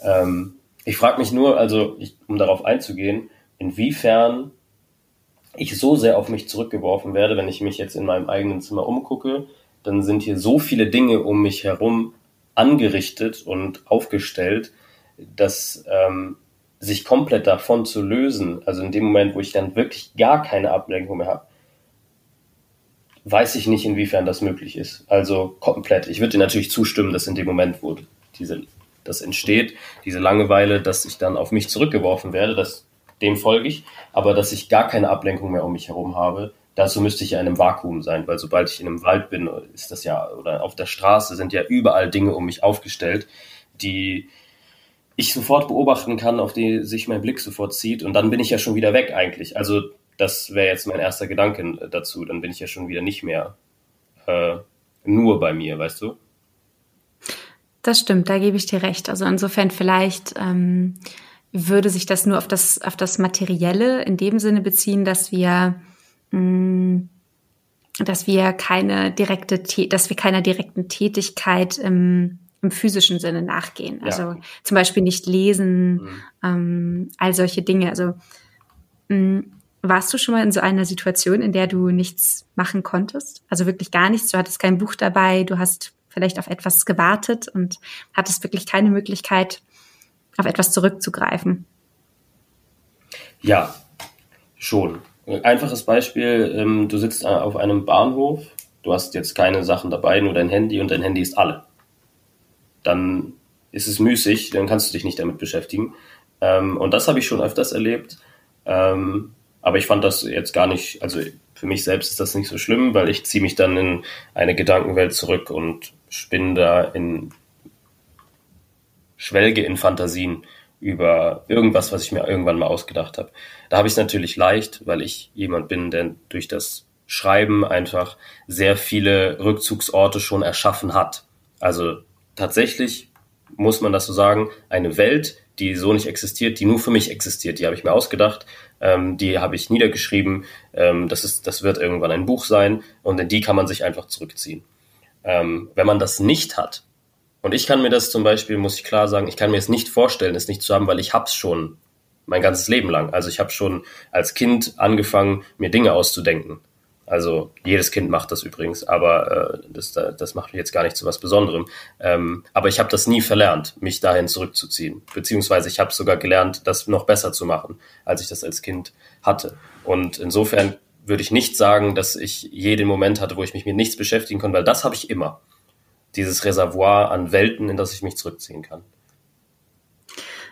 Speaker 2: Ähm, ich frage mich nur, also ich, um darauf einzugehen, inwiefern ich so sehr auf mich zurückgeworfen werde, wenn ich mich jetzt in meinem eigenen Zimmer umgucke, dann sind hier so viele Dinge um mich herum angerichtet und aufgestellt, dass ähm, sich komplett davon zu lösen, also in dem Moment, wo ich dann wirklich gar keine Ablenkung mehr habe, weiß ich nicht, inwiefern das möglich ist. Also komplett. Ich würde dir natürlich zustimmen, dass in dem Moment, wo diese, das entsteht, diese Langeweile, dass ich dann auf mich zurückgeworfen werde, das, dem folge ich, aber dass ich gar keine Ablenkung mehr um mich herum habe, dazu müsste ich ja in einem Vakuum sein, weil sobald ich in einem Wald bin, ist das ja, oder auf der Straße sind ja überall Dinge um mich aufgestellt, die ich sofort beobachten kann, auf die sich mein Blick sofort zieht und dann bin ich ja schon wieder weg eigentlich. Also das wäre jetzt mein erster Gedanke dazu. Dann bin ich ja schon wieder nicht mehr äh, nur bei mir, weißt du?
Speaker 1: Das stimmt, da gebe ich dir recht. Also insofern vielleicht ähm, würde sich das nur auf das auf das Materielle in dem Sinne beziehen, dass wir mh, mm, dass wir keine direkte, dass wir keiner direkten Tätigkeit im im physischen Sinne nachgehen. Also ja. zum Beispiel nicht lesen, mhm. ähm, all solche Dinge. Also mh, mm, warst du schon mal in so einer Situation, in der du nichts machen konntest? Also wirklich gar nichts. Du hattest kein Buch dabei, du hast vielleicht auf etwas gewartet und hattest wirklich keine Möglichkeit, auf etwas zurückzugreifen.
Speaker 2: Ja, schon. Einfaches Beispiel, ähm, du sitzt auf einem Bahnhof, du hast jetzt keine Sachen dabei, nur dein Handy und dein Handy ist alle dann ist es müßig, dann kannst du dich nicht damit beschäftigen. Ähm, und das habe ich schon öfters erlebt. Ähm, aber ich fand das jetzt gar nicht, also für mich selbst ist das nicht so schlimm, weil ich ziehe mich dann in eine Gedankenwelt zurück und spinne da in, schwelge in Fantasien über irgendwas, was ich mir irgendwann mal ausgedacht habe. Da habe ich es natürlich leicht, weil ich jemand bin, der durch das Schreiben einfach sehr viele Rückzugsorte schon erschaffen hat. Also tatsächlich, muss man das so sagen, eine Welt, die so nicht existiert, die nur für mich existiert. Die habe ich mir ausgedacht, ähm, die habe ich niedergeschrieben. Ähm, das, ist, das wird irgendwann ein Buch sein und in die kann man sich einfach zurückziehen. Ähm, wenn man das nicht hat, und ich kann mir das zum Beispiel, muss ich klar sagen, ich kann mir es nicht vorstellen, es nicht zu haben, weil ich hab's schon mein ganzes Leben lang. Also ich habe schon als Kind angefangen, mir Dinge auszudenken. Also jedes Kind macht das übrigens, aber äh, das, das macht mich jetzt gar nicht zu was Besonderem. Ähm, aber ich habe das nie verlernt, mich dahin zurückzuziehen. Beziehungsweise ich habe sogar gelernt, das noch besser zu machen, als ich das als Kind hatte. Und insofern würde ich nicht sagen, dass ich jeden Moment hatte, wo ich mich mit nichts beschäftigen konnte, weil das habe ich immer. Dieses Reservoir an Welten, in das ich mich zurückziehen kann.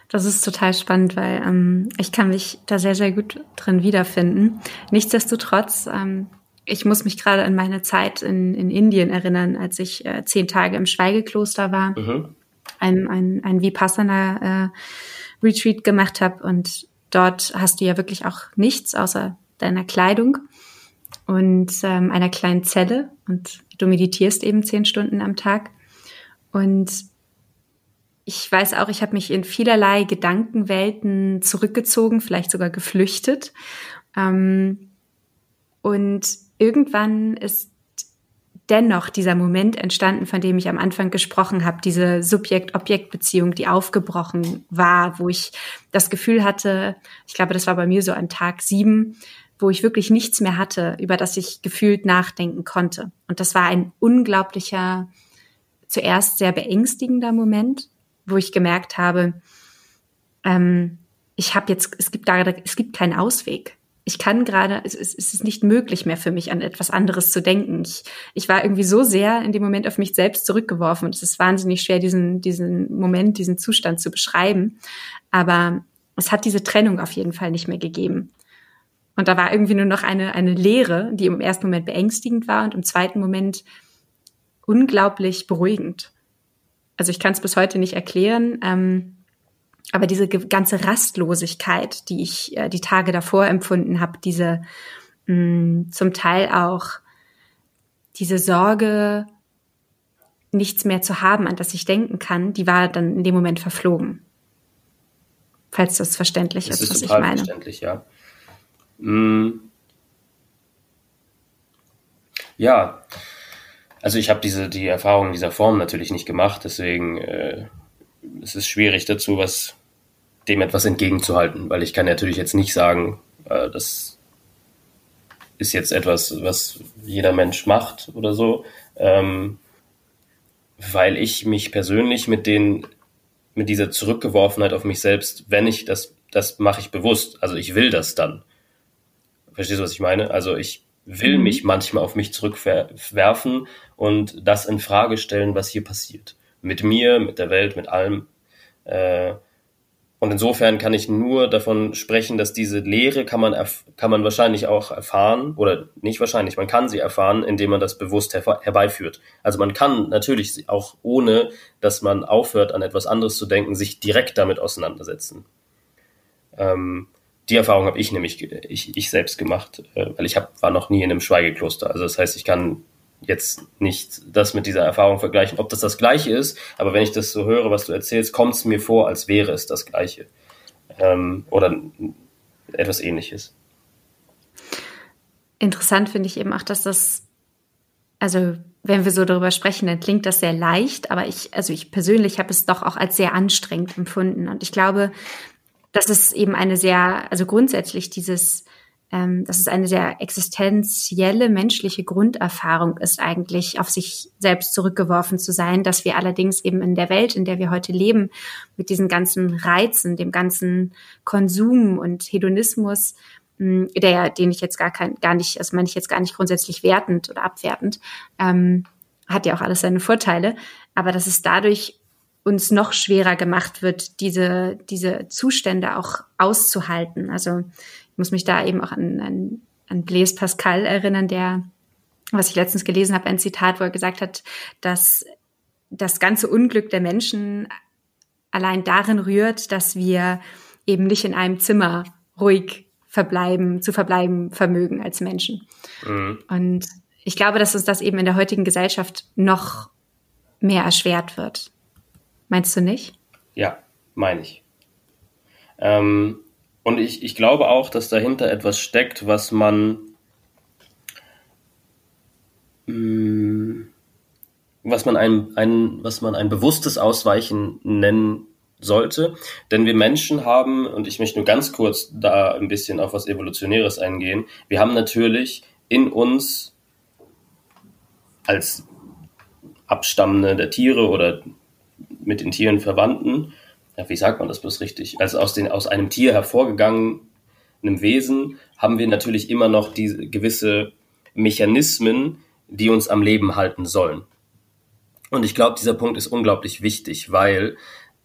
Speaker 1: Das ist total spannend, weil ähm, ich kann mich da sehr, sehr gut drin wiederfinden. Nichtsdestotrotz ähm, ich muss mich gerade an meine Zeit in, in Indien erinnern, als ich äh, zehn Tage im Schweigekloster war, mhm. ein, ein, ein Vipassana-Retreat äh, gemacht habe. Und dort hast du ja wirklich auch nichts außer deiner Kleidung und ähm, einer kleinen Zelle. Und du meditierst eben zehn Stunden am Tag. Und ich weiß auch, ich habe mich in vielerlei Gedankenwelten zurückgezogen, vielleicht sogar geflüchtet. Ähm, und irgendwann ist dennoch dieser Moment entstanden, von dem ich am Anfang gesprochen habe, diese Subjekt-Objekt-Beziehung, die aufgebrochen war, wo ich das Gefühl hatte, ich glaube, das war bei mir so an Tag sieben, wo ich wirklich nichts mehr hatte, über das ich gefühlt nachdenken konnte. Und das war ein unglaublicher, zuerst sehr beängstigender Moment, wo ich gemerkt habe, ähm, ich habe jetzt, es gibt da, es gibt keinen Ausweg ich kann gerade, es, es ist nicht möglich mehr für mich, an etwas anderes zu denken. Ich, ich war irgendwie so sehr in dem Moment auf mich selbst zurückgeworfen und es ist wahnsinnig schwer, diesen, diesen Moment, diesen Zustand zu beschreiben. Aber es hat diese Trennung auf jeden Fall nicht mehr gegeben. Und da war irgendwie nur noch eine, eine Leere, die im ersten Moment beängstigend war und im zweiten Moment unglaublich beruhigend. Also ich kann es bis heute nicht erklären. Ähm, aber diese ganze Rastlosigkeit, die ich äh, die Tage davor empfunden habe, diese mh, mm, zum Teil auch diese Sorge, nichts mehr zu haben, an das ich denken kann, die war dann in dem Moment verflogen. Falls das verständlich das ist, was ich meine.
Speaker 2: Verständlich, ja. Mm. Ja, also ich habe diese die Erfahrung dieser Form natürlich nicht gemacht, deswegen äh, es ist schwierig dazu, was dem etwas entgegenzuhalten, weil ich kann natürlich jetzt nicht sagen, äh, das ist jetzt etwas, was jeder Mensch macht oder so, ähm, weil ich mich persönlich mit den mit dieser Zurückgeworfenheit auf mich selbst, wenn ich das das mache ich bewusst, also ich will das dann. Verstehst du, was ich meine? Also ich will mhm. mich manchmal auf mich zurückwerfen und das in Frage stellen, was hier passiert. Mit mir, mit der Welt, mit allem. Äh, und insofern kann ich nur davon sprechen, dass diese Lehre kann man, kann man wahrscheinlich auch erfahren, oder nicht wahrscheinlich, man kann sie erfahren, indem man das bewusst her herbeiführt. Also man kann natürlich auch ohne, dass man aufhört, an etwas anderes zu denken, sich direkt damit auseinandersetzen. Ähm, die Erfahrung habe ich nämlich ich, ich selbst gemacht, äh, weil ich hab, war noch nie in einem Schweigekloster. Also das heißt, ich kann jetzt nicht das mit dieser Erfahrung vergleichen, ob das das gleiche ist, aber wenn ich das so höre, was du erzählst, kommt es mir vor, als wäre es das gleiche ähm, oder etwas ähnliches.
Speaker 1: Interessant finde ich eben auch, dass das, also wenn wir so darüber sprechen, dann klingt das sehr leicht, aber ich, also ich persönlich habe es doch auch als sehr anstrengend empfunden und ich glaube, dass es eben eine sehr, also grundsätzlich dieses ähm, dass es eine sehr existenzielle menschliche Grunderfahrung ist, eigentlich auf sich selbst zurückgeworfen zu sein, dass wir allerdings eben in der Welt, in der wir heute leben, mit diesen ganzen Reizen, dem ganzen Konsum und Hedonismus, hm, der, den ich jetzt gar kein, gar nicht, das meine ich jetzt gar nicht grundsätzlich wertend oder abwertend, ähm, hat ja auch alles seine Vorteile, aber dass es dadurch uns noch schwerer gemacht wird, diese, diese Zustände auch auszuhalten. Also ich muss mich da eben auch an, an, an Blaise Pascal erinnern, der, was ich letztens gelesen habe, ein Zitat, wo er gesagt hat, dass das ganze Unglück der Menschen allein darin rührt, dass wir eben nicht in einem Zimmer ruhig verbleiben, zu verbleiben vermögen als Menschen. Mhm. Und ich glaube, dass uns das eben in der heutigen Gesellschaft noch mehr erschwert wird. Meinst du nicht?
Speaker 2: Ja, meine ich. Ähm, und ich, ich glaube auch, dass dahinter etwas steckt, was man, mm, was man ein, ein, was man ein bewusstes Ausweichen nennen sollte. Denn wir Menschen haben, und ich möchte nur ganz kurz da ein bisschen auf was Evolutionäres eingehen, wir haben natürlich in uns als Abstammende der Tiere oder mit den Tieren Verwandten ja, wie sagt man das bloß richtig? Also aus, den, aus einem Tier hervorgegangenen Wesen haben wir natürlich immer noch diese gewisse Mechanismen, die uns am Leben halten sollen. Und ich glaube, dieser Punkt ist unglaublich wichtig, weil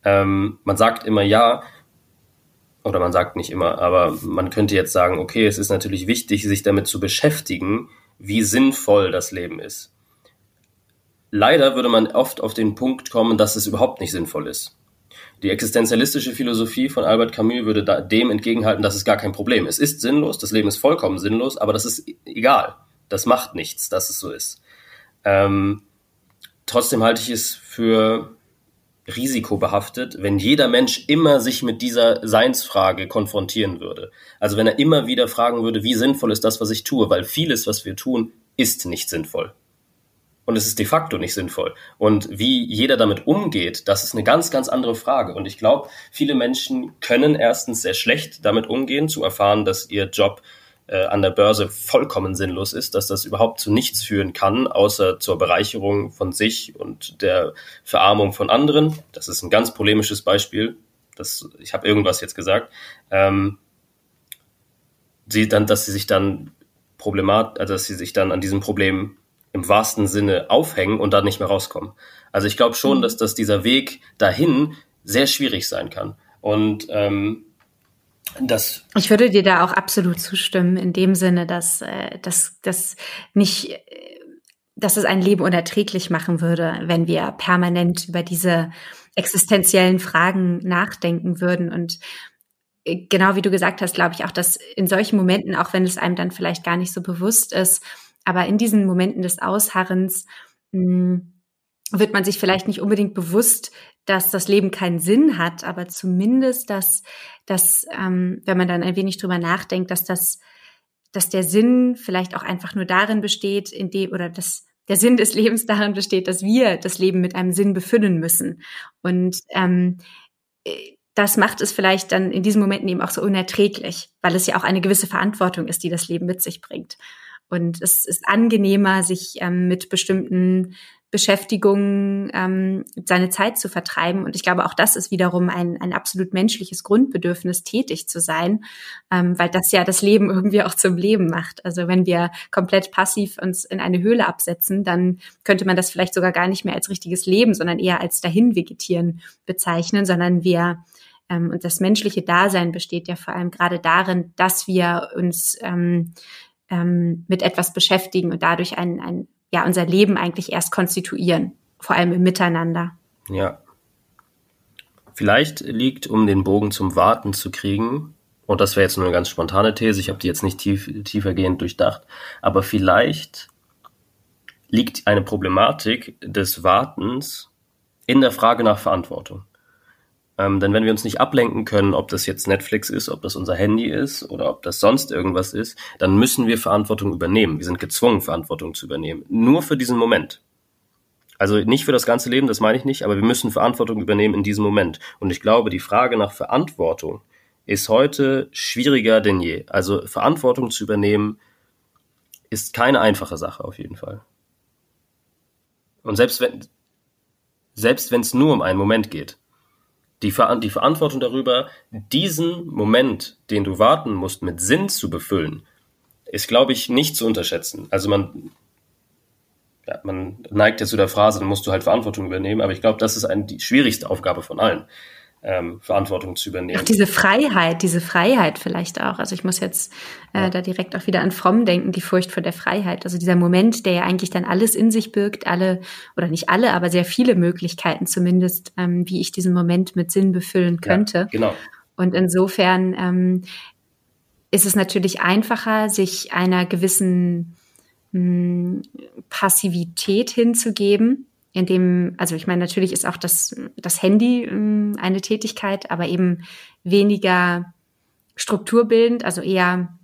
Speaker 2: ähm, man sagt immer ja, oder man sagt nicht immer, aber man könnte jetzt sagen, okay, es ist natürlich wichtig, sich damit zu beschäftigen, wie sinnvoll das Leben ist. Leider würde man oft auf den Punkt kommen, dass es überhaupt nicht sinnvoll ist. Die existenzialistische Philosophie von Albert Camus würde dem entgegenhalten, dass es gar kein Problem ist. Es ist sinnlos, das Leben ist vollkommen sinnlos, aber das ist egal. Das macht nichts, dass es so ist. Ähm, trotzdem halte ich es für risikobehaftet, wenn jeder Mensch immer sich mit dieser Seinsfrage konfrontieren würde. Also wenn er immer wieder fragen würde, wie sinnvoll ist das, was ich tue, weil vieles, was wir tun, ist nicht sinnvoll und es ist de facto nicht sinnvoll. Und wie jeder damit umgeht, das ist eine ganz, ganz andere Frage. Und ich glaube, viele Menschen können erstens sehr schlecht damit umgehen, zu erfahren, dass ihr Job äh, an der Börse vollkommen sinnlos ist, dass das überhaupt zu nichts führen kann, außer zur Bereicherung von sich und der Verarmung von anderen. Das ist ein ganz polemisches Beispiel. Das, ich habe irgendwas jetzt gesagt. Ähm, sie dann, dass sie sich dann problemat, also dass sie sich dann an diesem Problem im wahrsten Sinne aufhängen und da nicht mehr rauskommen. Also ich glaube schon, mhm. dass, dass dieser Weg dahin sehr schwierig sein kann. Und ähm, das
Speaker 1: ich würde dir da auch absolut zustimmen, in dem Sinne, dass äh, dass das nicht, dass es ein Leben unerträglich machen würde, wenn wir permanent über diese existenziellen Fragen nachdenken würden. Und äh, genau wie du gesagt hast, glaube ich auch, dass in solchen Momenten, auch wenn es einem dann vielleicht gar nicht so bewusst ist, aber in diesen Momenten des Ausharrens mh, hm, wird man sich vielleicht nicht unbedingt bewusst, dass das Leben keinen Sinn hat, aber zumindest, dass, dass ähm, wenn man dann ein wenig drüber nachdenkt, dass das, dass der Sinn vielleicht auch einfach nur darin besteht, in dem oder dass der Sinn des Lebens darin besteht, dass wir das Leben mit einem Sinn befüllen müssen und ähm, äh, das macht es vielleicht dann in diesen Momenten eben auch so unerträglich, weil es ja auch eine gewisse Verantwortung ist, die das Leben mit sich bringt. Und es ist angenehmer, sich ähm, mit bestimmten Beschäftigungen ähm, seine Zeit zu vertreiben. Und ich glaube, auch das ist wiederum ein, ein absolut menschliches Grundbedürfnis, tätig zu sein, ähm, weil das ja das Leben irgendwie auch zum Leben macht. Also wenn wir komplett passiv uns in eine Höhle absetzen, dann könnte man das vielleicht sogar gar nicht mehr als richtiges Leben, sondern eher als dahinvegetieren bezeichnen, sondern wir ähm, und das menschliche Dasein besteht ja vor allem gerade darin, dass wir uns ähm, ähm, mit etwas beschäftigen und dadurch ein, ein, ja, unser Leben eigentlich erst konstituieren, vor allem im Miteinander.
Speaker 2: Ja. Vielleicht liegt, um den Bogen zum Warten zu kriegen, und das wäre jetzt nur eine ganz spontane These, ich habe die jetzt nicht tief, tiefergehend durchdacht, aber vielleicht liegt eine Problematik des Wartens in der Frage nach Verantwortung. Ähm, denn wenn wir uns nicht ablenken können, ob das jetzt Netflix ist, ob das unser Handy ist oder ob das sonst irgendwas ist, dann müssen wir Verantwortung übernehmen. Wir sind gezwungen, Verantwortung zu übernehmen. Nur für diesen Moment. Also nicht für das ganze Leben, das meine ich nicht, aber wir müssen Verantwortung übernehmen in diesem Moment. Und ich glaube, die Frage nach Verantwortung ist heute schwieriger denn je. Also Verantwortung zu übernehmen ist keine einfache Sache auf jeden Fall. Und selbst wenn selbst wenn es nur um einen Moment geht, die, Ver die Verantwortung darüber, diesen Moment, den du warten musst, mit Sinn zu befüllen, ist, glaube ich, nicht zu unterschätzen. Also man, ja, man neigt ja zu der Phrase, dann musst du halt Verantwortung übernehmen, aber ich glaube, das ist eine, die schwierigste Aufgabe von allen ähm, Verantwortung zu übernehmen.
Speaker 1: Ach, diese Freiheit, diese Freiheit vielleicht auch. Also ich muss jetzt äh, ja. da direkt auch wieder an Fromm denken, die Furcht vor der Freiheit. Also dieser Moment, der ja eigentlich dann alles in sich birgt, alle oder nicht alle, aber sehr viele Möglichkeiten zumindest, ähm, wie ich diesen Moment mit Sinn befüllen könnte. Ja,
Speaker 2: genau.
Speaker 1: Und insofern ähm, ist es natürlich einfacher, sich einer gewissen mh, hm, Passivität hinzugeben in dem, also ich meine, natürlich ist auch das, das Handy ähm, eine Tätigkeit, aber eben weniger strukturbildend, also eher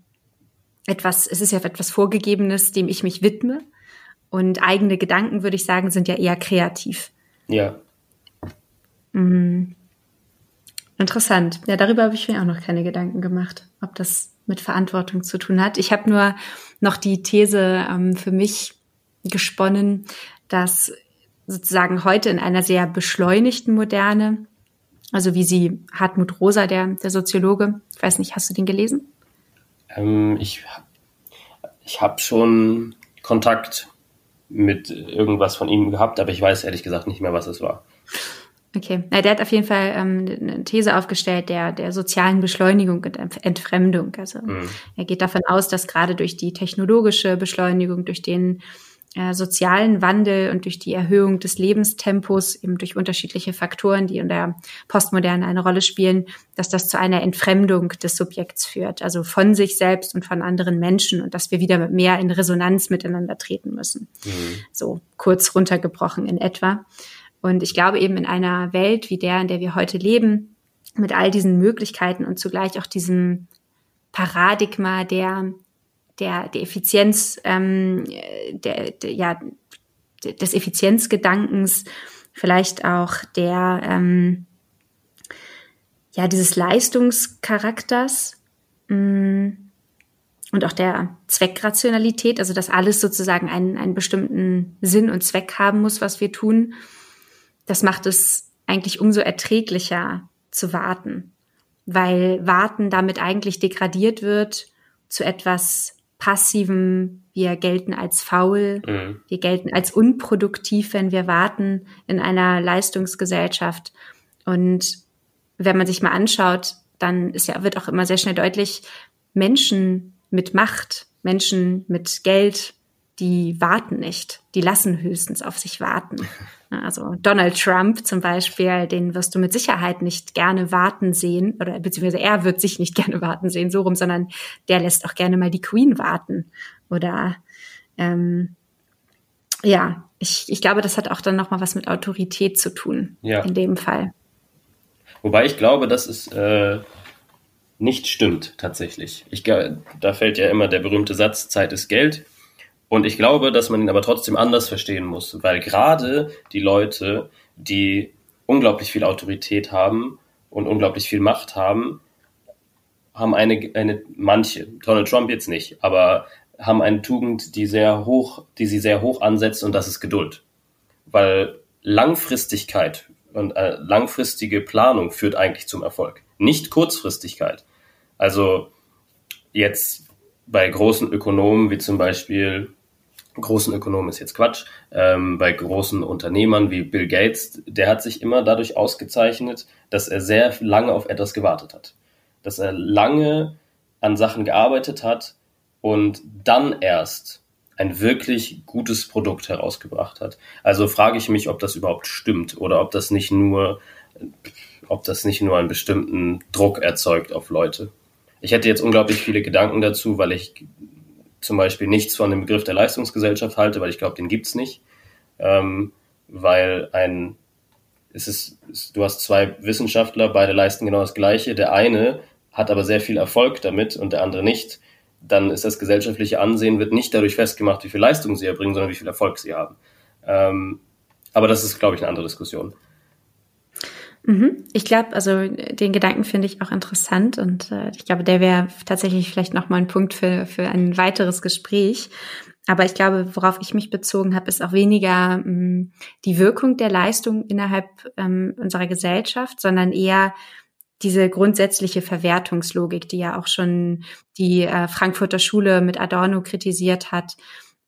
Speaker 1: etwas, es ist ja etwas Vorgegebenes, dem ich mich widme. Und eigene Gedanken, würde ich sagen, sind ja eher kreativ.
Speaker 2: Ja.
Speaker 1: Mhm. Interessant. Ja, darüber habe ich mir auch noch keine Gedanken gemacht, ob das mit Verantwortung zu tun hat. Ich habe nur noch die These ähm, für mich gesponnen, dass sozusagen heute in einer sehr beschleunigten Moderne, also wie sie Hartmut Rosa, der, der Soziologe, ich weiß nicht, hast du den gelesen?
Speaker 2: Ähm, ich ich habe schon Kontakt mit irgendwas von ihm gehabt, aber ich weiß ehrlich gesagt nicht mehr, was es war.
Speaker 1: Okay, Na, der hat auf jeden Fall ähm, eine These aufgestellt der, der sozialen Beschleunigung und Entfremdung. Also mhm. er geht davon aus, dass gerade durch die technologische Beschleunigung, durch den äh, sozialen Wandel und durch die Erhöhung des Lebenstempos, eben durch unterschiedliche Faktoren, die in der Postmoderne eine Rolle spielen, dass das zu einer Entfremdung des Subjekts führt, also von sich selbst und von anderen Menschen und dass wir wieder mehr in Resonanz miteinander treten müssen. Mhm. So kurz runtergebrochen in etwa. Und ich glaube eben in einer Welt wie der, in der wir heute leben, mit all diesen Möglichkeiten und zugleich auch diesem Paradigma der der, der Effizienz, ähm, der, der, ja, des Effizienzgedankens, vielleicht auch der, ähm, ja, dieses Leistungscharakters mh, mm, und auch der Zweckrationalität, also dass alles sozusagen einen, einen bestimmten Sinn und Zweck haben muss, was wir tun, das macht es eigentlich umso erträglicher zu warten, weil Warten damit eigentlich degradiert wird zu etwas passiven, wir gelten als faul, mhm. wir gelten als unproduktiv, wenn wir warten in einer Leistungsgesellschaft. Und wenn man sich mal anschaut, dann ist ja, wird auch immer sehr schnell deutlich, Menschen mit Macht, Menschen mit Geld, die warten nicht, die lassen höchstens auf sich warten. Also Donald Trump zum Beispiel, den wirst du mit Sicherheit nicht gerne warten sehen, oder beziehungsweise er wird sich nicht gerne warten sehen, so rum, sondern der lässt auch gerne mal die Queen warten. Oder ähm, ja, ich, ich glaube, das hat auch dann nochmal was mit Autorität zu tun, ja. in dem Fall.
Speaker 2: Wobei ich glaube, dass es äh, nicht stimmt tatsächlich. Ich, da fällt ja immer der berühmte Satz, Zeit ist Geld. Und ich glaube, dass man ihn aber trotzdem anders verstehen muss, weil gerade die Leute, die unglaublich viel Autorität haben und unglaublich viel Macht haben, haben eine, eine manche, Donald Trump jetzt nicht, aber haben eine Tugend, die sehr hoch, die sie sehr hoch ansetzt und das ist Geduld. Weil Langfristigkeit und äh, langfristige Planung führt eigentlich zum Erfolg, nicht Kurzfristigkeit. Also jetzt bei großen Ökonomen wie zum Beispiel großen Ökonomen ist jetzt Quatsch, ähm, bei großen Unternehmern wie Bill Gates, der hat sich immer dadurch ausgezeichnet, dass er sehr lange auf etwas gewartet hat. Dass er lange an Sachen gearbeitet hat und dann erst ein wirklich gutes Produkt herausgebracht hat. Also frage ich mich, ob das überhaupt stimmt oder ob das nicht nur, ob das nicht nur einen bestimmten Druck erzeugt auf Leute. Ich hätte jetzt unglaublich viele Gedanken dazu, weil ich zum Beispiel nichts von dem Begriff der Leistungsgesellschaft halte, weil ich glaube, den gibt's nicht. Ähm, weil ein, es ist, du hast zwei Wissenschaftler, beide leisten genau das Gleiche. Der eine hat aber sehr viel Erfolg damit und der andere nicht. Dann ist das gesellschaftliche Ansehen wird nicht dadurch festgemacht, wie viel Leistung sie erbringen, sondern wie viel Erfolg sie haben. Ähm, aber das ist, glaube ich, eine andere Diskussion.
Speaker 1: Mhm. Ich glaube, also den Gedanken finde ich auch interessant und äh, ich glaube, der wäre tatsächlich vielleicht nochmal ein Punkt für, für ein weiteres Gespräch. Aber ich glaube, worauf ich mich bezogen habe, ist auch weniger mh, mm, die Wirkung der Leistung innerhalb ähm, unserer Gesellschaft, sondern eher diese grundsätzliche Verwertungslogik, die ja auch schon die äh, Frankfurter Schule mit Adorno kritisiert hat,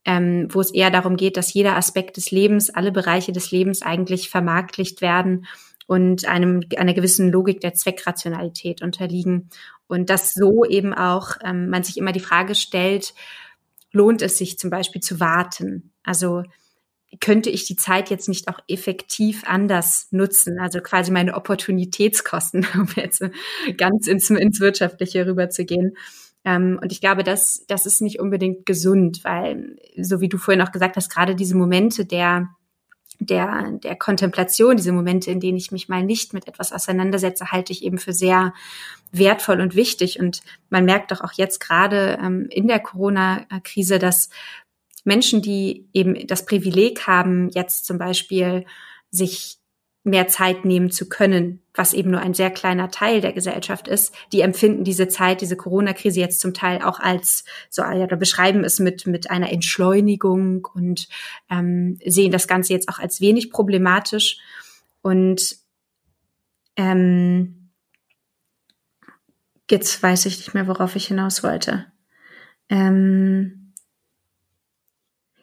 Speaker 1: ähm, wo es eher darum geht, dass jeder Aspekt des Lebens, alle Bereiche des Lebens eigentlich vermarktlicht werden und einem, einer gewissen Logik der Zweckrationalität unterliegen. Und dass so eben auch ähm, man sich immer die Frage stellt, lohnt es sich zum Beispiel zu warten? Also könnte ich die Zeit jetzt nicht auch effektiv anders nutzen? Also quasi meine Opportunitätskosten, um jetzt ganz ins, ins Wirtschaftliche rüberzugehen. Ähm, und ich glaube, das, das ist nicht unbedingt gesund, weil, so wie du vorhin auch gesagt hast, gerade diese Momente der der, der Kontemplation, diese Momente, in denen ich mich mal nicht mit etwas auseinandersetze, halte ich eben für sehr wertvoll und wichtig. Und man merkt doch auch jetzt gerade ähm, in der Corona-Krise, dass Menschen, die eben das Privileg haben, jetzt zum Beispiel sich mehr Zeit nehmen zu können, was eben nur ein sehr kleiner Teil der Gesellschaft ist, die empfinden diese Zeit, diese Corona-Krise jetzt zum Teil auch als so, ja, oder beschreiben es mit mit einer Entschleunigung und ähm, sehen das Ganze jetzt auch als wenig problematisch und ähm, jetzt weiß ich nicht mehr, worauf ich hinaus wollte. Ähm,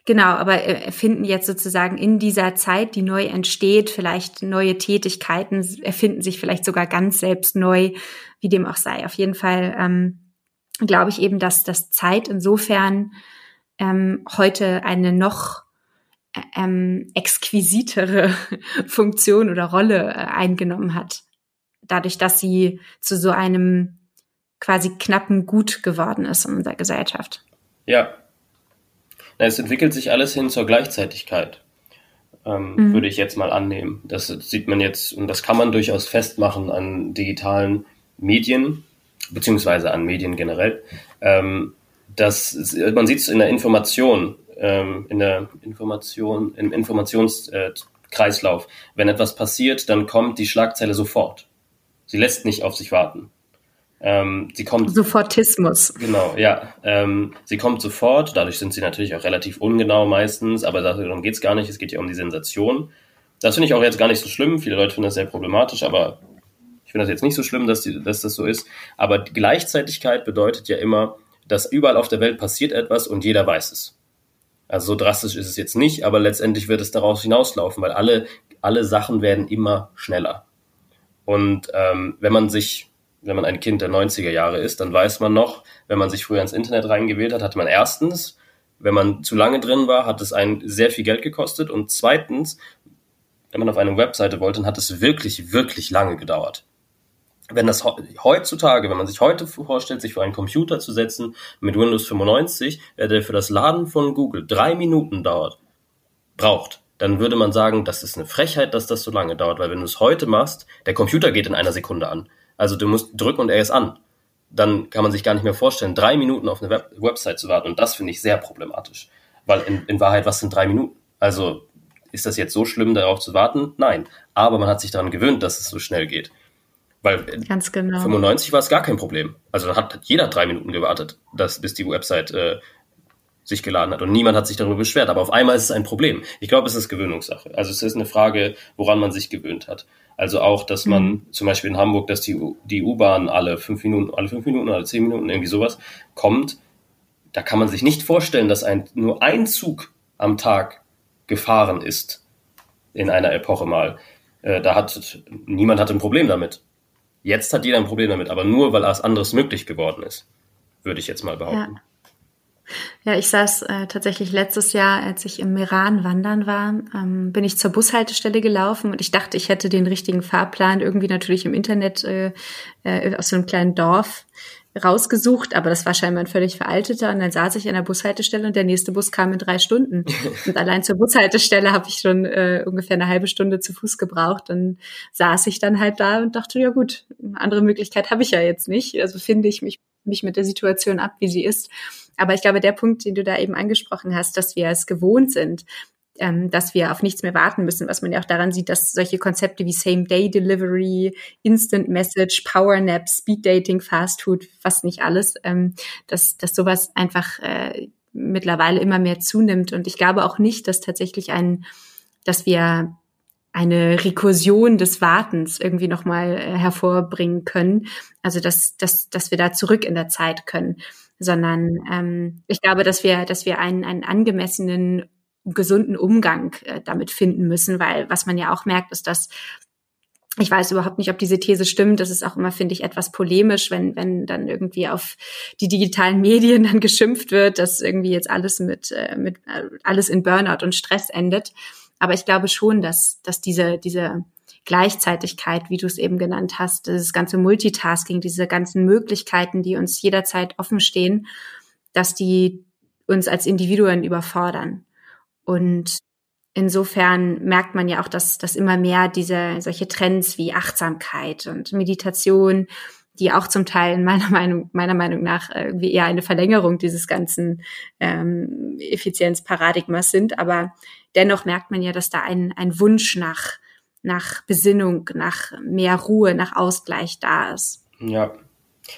Speaker 1: Genau, aber erfinden jetzt sozusagen in dieser Zeit, die neu entsteht, vielleicht neue Tätigkeiten, erfinden sich vielleicht sogar ganz selbst neu, wie dem auch sei. Auf jeden Fall ähm, glaube ich eben, dass das Zeit insofern ähm, heute eine noch ähm, exquisitere Funktion oder Rolle äh, eingenommen hat. Dadurch, dass sie zu so einem quasi knappen Gut geworden ist in unserer Gesellschaft.
Speaker 2: Ja, es entwickelt sich alles hin zur Gleichzeitigkeit, ähm, mhm. würde ich jetzt mal annehmen. Das sieht man jetzt, und das kann man durchaus festmachen an digitalen Medien, beziehungsweise an Medien generell. Ähm, das, man sieht es in der Information, ähm, in der Information, im Informationskreislauf. Äh, Wenn etwas passiert, dann kommt die Schlagzeile sofort. Sie lässt nicht auf sich warten. Ähm, sie kommt
Speaker 1: Sofortismus.
Speaker 2: Genau, ja. Ähm, sie kommt sofort. Dadurch sind sie natürlich auch relativ ungenau meistens, aber darum geht es gar nicht. Es geht ja um die Sensation. Das finde ich auch jetzt gar nicht so schlimm. Viele Leute finden das sehr problematisch, aber ich finde das jetzt nicht so schlimm, dass, die, dass das so ist. Aber Gleichzeitigkeit bedeutet ja immer, dass überall auf der Welt passiert etwas und jeder weiß es. Also so drastisch ist es jetzt nicht, aber letztendlich wird es daraus hinauslaufen, weil alle, alle Sachen werden immer schneller. Und ähm, wenn man sich wenn man ein Kind der 90er Jahre ist, dann weiß man noch, wenn man sich früher ins Internet reingewählt hat, hatte man erstens Wenn man zu lange drin war, hat es einen sehr viel Geld gekostet. Und zweitens, wenn man auf eine Webseite wollte, dann hat es wirklich, wirklich lange gedauert. Wenn das heutzutage, wenn man sich heute vorstellt, sich vor einen Computer zu setzen mit Windows 95, der für das Laden von Google drei Minuten dauert, braucht, dann würde man sagen, das ist eine Frechheit, dass das so lange dauert, weil wenn du es heute machst, der Computer geht in einer Sekunde an. Also du musst drücken und er ist an. Dann kann man sich gar nicht mehr vorstellen, drei Minuten auf eine Web Website zu warten. Und das finde ich sehr problematisch. Weil in, in Wahrheit, was sind drei Minuten? Also ist das jetzt so schlimm, darauf zu warten? Nein. Aber man hat sich daran gewöhnt, dass es so schnell geht. Weil
Speaker 1: Ganz genau.
Speaker 2: 95 war es gar kein Problem. Also da hat jeder drei Minuten gewartet, dass, bis die Website äh, sich geladen hat und niemand hat sich darüber beschwert. Aber auf einmal ist es ein Problem. Ich glaube, es ist Gewöhnungssache. Also es ist eine Frage, woran man sich gewöhnt hat. Also auch, dass man mhm. zum Beispiel in Hamburg, dass die, die U-Bahn alle fünf Minuten, alle fünf Minuten, alle zehn Minuten, irgendwie sowas kommt. Da kann man sich nicht vorstellen, dass ein, nur ein Zug am Tag gefahren ist in einer Epoche mal. Äh, da hat niemand hat ein Problem damit. Jetzt hat jeder ein Problem damit, aber nur weil was anderes möglich geworden ist, würde ich jetzt mal behaupten.
Speaker 1: Ja. Ja, ich saß äh, tatsächlich letztes Jahr, als ich im Meran wandern war, ähm, bin ich zur Bushaltestelle gelaufen und ich dachte, ich hätte den richtigen Fahrplan irgendwie natürlich im Internet äh, äh, aus so einem kleinen Dorf rausgesucht, aber das war scheinbar ein völlig veralteter. Und dann saß ich an der Bushaltestelle und der nächste Bus kam in drei Stunden. Und allein zur Bushaltestelle habe ich schon äh, ungefähr eine halbe Stunde zu Fuß gebraucht. Dann saß ich dann halt da und dachte, ja gut, eine andere Möglichkeit habe ich ja jetzt nicht. Also finde ich mich, mich mit der Situation ab, wie sie ist. Aber ich glaube, der Punkt, den du da eben angesprochen hast, dass wir es gewohnt sind, ähm, dass wir auf nichts mehr warten müssen, was man ja auch daran sieht, dass solche Konzepte wie Same-Day-Delivery, Instant Message, Power Nap, Speed Dating, Fast Food, was nicht alles, ähm, dass, dass sowas einfach äh, mittlerweile immer mehr zunimmt. Und ich glaube auch nicht, dass tatsächlich ein, dass wir eine Rekursion des Wartens irgendwie nochmal äh, hervorbringen können. Also dass, dass, dass wir da zurück in der Zeit können sondern ähm, ich glaube, dass wir, dass wir einen, einen angemessenen, gesunden Umgang äh, damit finden müssen, weil was man ja auch merkt, ist, dass ich weiß überhaupt nicht, ob diese These stimmt. Das ist auch immer, finde ich, etwas polemisch, wenn, wenn dann irgendwie auf die digitalen Medien dann geschimpft wird, dass irgendwie jetzt alles mit, äh, mit äh, alles in Burnout und Stress endet. Aber ich glaube schon, dass, dass diese, diese Gleichzeitigkeit, wie du es eben genannt hast, das ganze Multitasking, diese ganzen Möglichkeiten, die uns jederzeit offen stehen, dass die uns als Individuen überfordern. Und insofern merkt man ja auch, dass, dass immer mehr diese solche Trends wie Achtsamkeit und Meditation, die auch zum Teil meiner Meinung, meiner Meinung nach irgendwie eher eine Verlängerung dieses ganzen ähm, Effizienzparadigmas sind. Aber dennoch merkt man ja, dass da ein, ein Wunsch nach nach Besinnung, nach mehr Ruhe, nach Ausgleich da ist.
Speaker 2: Ja,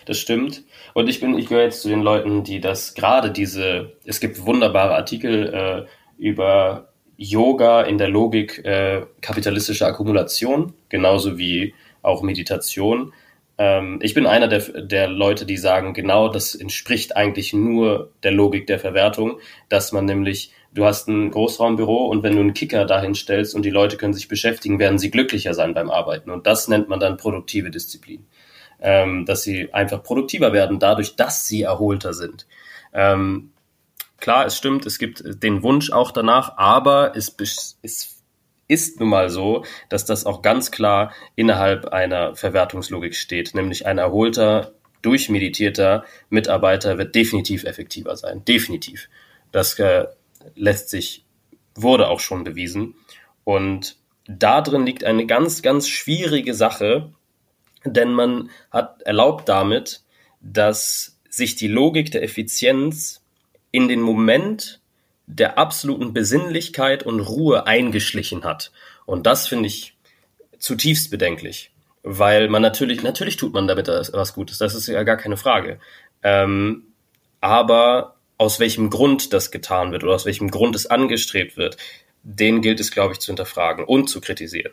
Speaker 2: das stimmt. Und ich bin, ich gehöre jetzt zu den Leuten, die das gerade diese, es gibt wunderbare Artikel äh, über Yoga in der Logik äh, kapitalistischer Akkumulation, genauso wie auch Meditation. Ähm, ich bin einer der, der Leute, die sagen, genau das entspricht eigentlich nur der Logik der Verwertung, dass man nämlich Du hast ein Großraumbüro und wenn du einen Kicker dahin stellst und die Leute können sich beschäftigen, werden sie glücklicher sein beim Arbeiten. Und das nennt man dann produktive Disziplin. Ähm, dass sie einfach produktiver werden, dadurch, dass sie erholter sind. Ähm, klar, es stimmt, es gibt den Wunsch auch danach, aber es, es ist nun mal so, dass das auch ganz klar innerhalb einer Verwertungslogik steht, nämlich ein erholter, durchmeditierter Mitarbeiter wird definitiv effektiver sein. Definitiv. Das äh, lässt sich, wurde auch schon bewiesen. Und da drin liegt eine ganz, ganz schwierige Sache, denn man hat erlaubt damit, dass sich die Logik der Effizienz in den Moment der absoluten Besinnlichkeit und Ruhe eingeschlichen hat. Und das finde ich zutiefst bedenklich, weil man natürlich, natürlich tut man damit was Gutes, das ist ja gar keine Frage. Ähm, aber aus welchem Grund das getan wird oder aus welchem Grund es angestrebt wird, den gilt es, glaube ich, zu hinterfragen und zu kritisieren.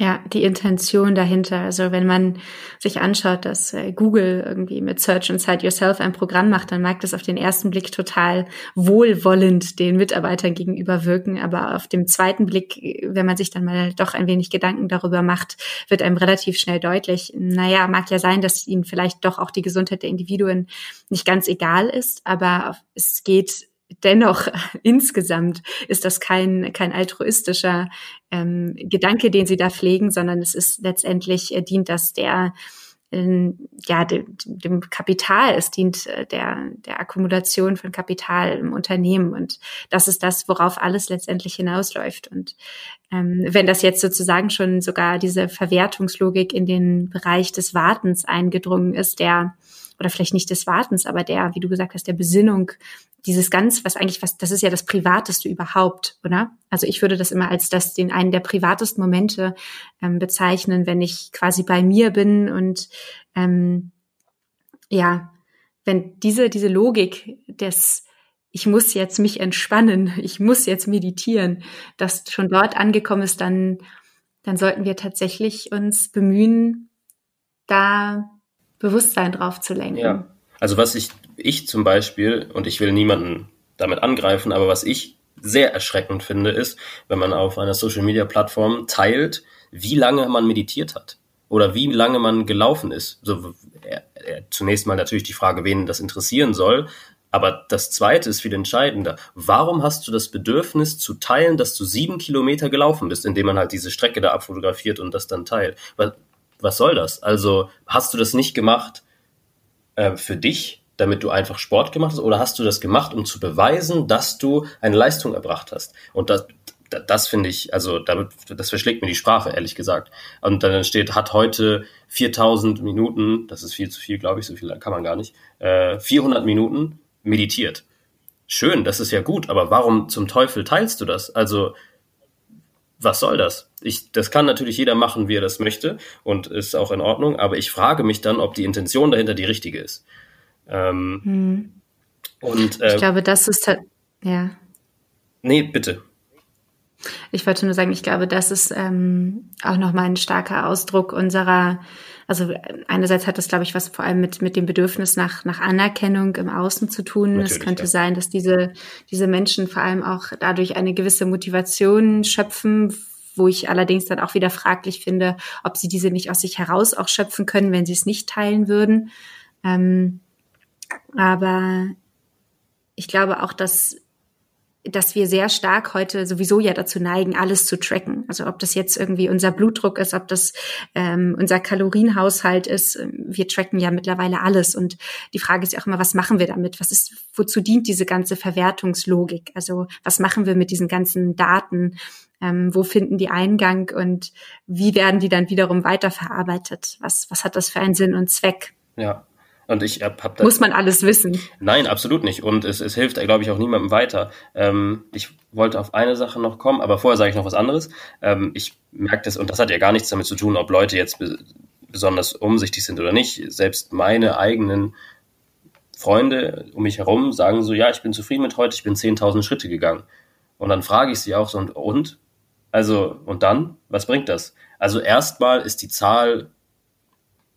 Speaker 1: Ja, die Intention dahinter. Also wenn man sich anschaut, dass äh, Google irgendwie mit Search Inside Yourself ein Programm macht, dann mag das auf den ersten Blick total wohlwollend den Mitarbeitern gegenüber wirken. Aber auf dem zweiten Blick, wenn man sich dann mal doch ein wenig Gedanken darüber macht, wird einem relativ schnell deutlich, naja, mag ja sein, dass ihnen vielleicht doch auch die Gesundheit der Individuen nicht ganz egal ist, aber es geht dennoch insgesamt ist das kein, kein altruistischer ähm, Gedanke, den sie da pflegen, sondern es ist letztendlich, äh, dient das der äh, ja, dem, dem Kapital, es dient äh, der, der Akkumulation von Kapital im Unternehmen. Und das ist das, worauf alles letztendlich hinausläuft. Und ähm, wenn das jetzt sozusagen schon sogar diese Verwertungslogik in den Bereich des Wartens eingedrungen ist, der oder vielleicht nicht des Wartens, aber der, wie du gesagt hast, der Besinnung, dieses ganz, was eigentlich, was, das ist ja das Privateste überhaupt, oder? Also ich würde das immer als das, den einen der privatesten Momente ähm, bezeichnen, wenn ich quasi bei mir bin und ähm, ja, wenn diese, diese Logik des, ich muss jetzt mich entspannen, ich muss jetzt meditieren, das schon dort angekommen ist, dann, dann sollten wir tatsächlich uns bemühen, da Bewusstsein drauf zu lenken.
Speaker 2: Ja. Also was ich, ich zum Beispiel, und ich will niemanden damit angreifen, aber was ich sehr erschreckend finde, ist, wenn man auf einer Social Media Plattform teilt, wie lange man meditiert hat oder wie lange man gelaufen ist. So, äh, äh, zunächst mal natürlich die Frage, wen das interessieren soll. Aber das zweite ist viel entscheidender. Warum hast du das Bedürfnis zu teilen, dass du sieben Kilometer gelaufen bist, indem man halt diese Strecke da abfotografiert und das dann teilt? Was soll das? Also hast du das nicht gemacht äh, für dich, damit du einfach Sport gemacht hast, oder hast du das gemacht, um zu beweisen, dass du eine Leistung erbracht hast? Und das, das, finde ich, also damit, das verschlägt mir die Sprache, ehrlich gesagt. Und dann steht, hat heute 4000 Minuten, das ist viel zu viel, glaube ich, so viel kann man gar nicht, äh, 400 Minuten meditiert. Schön, das ist ja gut, aber warum zum Teufel teilst du das? Also was soll das? Ich, das kann natürlich jeder machen, wie er das möchte und ist auch in Ordnung, aber ich frage mich dann, ob die Intention dahinter die richtige ist. Ähm, hm.
Speaker 1: Und äh, ich glaube, das ist ja.
Speaker 2: Nee, bitte.
Speaker 1: Ich wollte nur sagen, ich glaube, das ist ähm, auch nochmal ein starker Ausdruck unserer, also einerseits hat das, glaube ich, was vor allem mit, mit dem Bedürfnis nach, nach Anerkennung im Außen zu tun. Natürlich, es könnte ja. sein, dass diese, diese Menschen vor allem auch dadurch eine gewisse Motivation schöpfen, wo ich allerdings dann auch wieder fraglich finde, ob sie diese nicht aus sich heraus auch schöpfen können, wenn sie es nicht teilen würden. Ähm, aber ich glaube auch, dass dass wir sehr stark heute sowieso ja dazu neigen, alles zu tracken. Also ob das jetzt irgendwie unser Blutdruck ist, ob das ähm, unser Kalorienhaushalt ist. Ähm, wir tracken ja mittlerweile alles. Und die Frage ist ja auch immer, was machen wir damit? Was ist, wozu dient diese ganze Verwertungslogik? Also was machen wir mit diesen ganzen Daten? Ähm, wo finden die Eingang und wie werden die dann wiederum weiterverarbeitet? Was, was hat das für einen Sinn und Zweck?
Speaker 2: Ja, und ich hab, hab
Speaker 1: da, Muss man alles wissen?
Speaker 2: Nein, absolut nicht. Und es, es hilft, glaube ich, auch niemandem weiter. Ähm, ich wollte auf eine Sache noch kommen, aber vorher sage ich noch was anderes. Ähm, ich merke das, und das hat ja gar nichts damit zu tun, ob Leute jetzt be besonders umsichtig sind oder nicht. Selbst meine eigenen Freunde um mich herum sagen so, ja, ich bin zufrieden mit heute, ich bin 10.000 Schritte gegangen. Und dann frage ich sie auch so, und, und? Also, und dann? Was bringt das? Also erstmal ist die Zahl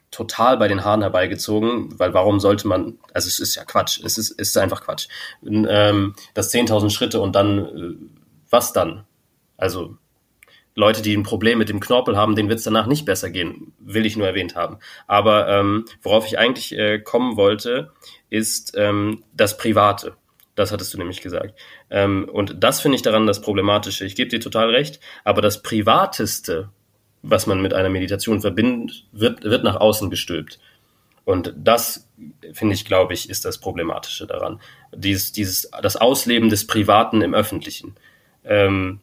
Speaker 2: total bei den Haaren herbeigezogen, weil warum sollte man, also es ist ja Quatsch, es ist, es ist einfach Quatsch. Ähm, das 10.000 Schritte und dann, äh, was dann? Also Leute, die ein Problem mit dem Knorpel haben, denen wird es danach nicht besser gehen, will ich nur erwähnt haben. Aber ähm, worauf ich eigentlich äh, kommen wollte, ist ähm, das Private. Das hattest du nämlich gesagt. Ähm, und das finde ich daran das Problematische. Ich gebe dir total recht, aber das Privateste, was man mit einer Meditation verbindet, wird, wird nach außen gestülpt. Und das, finde ich, glaube ich, ist das Problematische daran. Dieses, dieses, das Ausleben des Privaten im Öffentlichen. Ähm,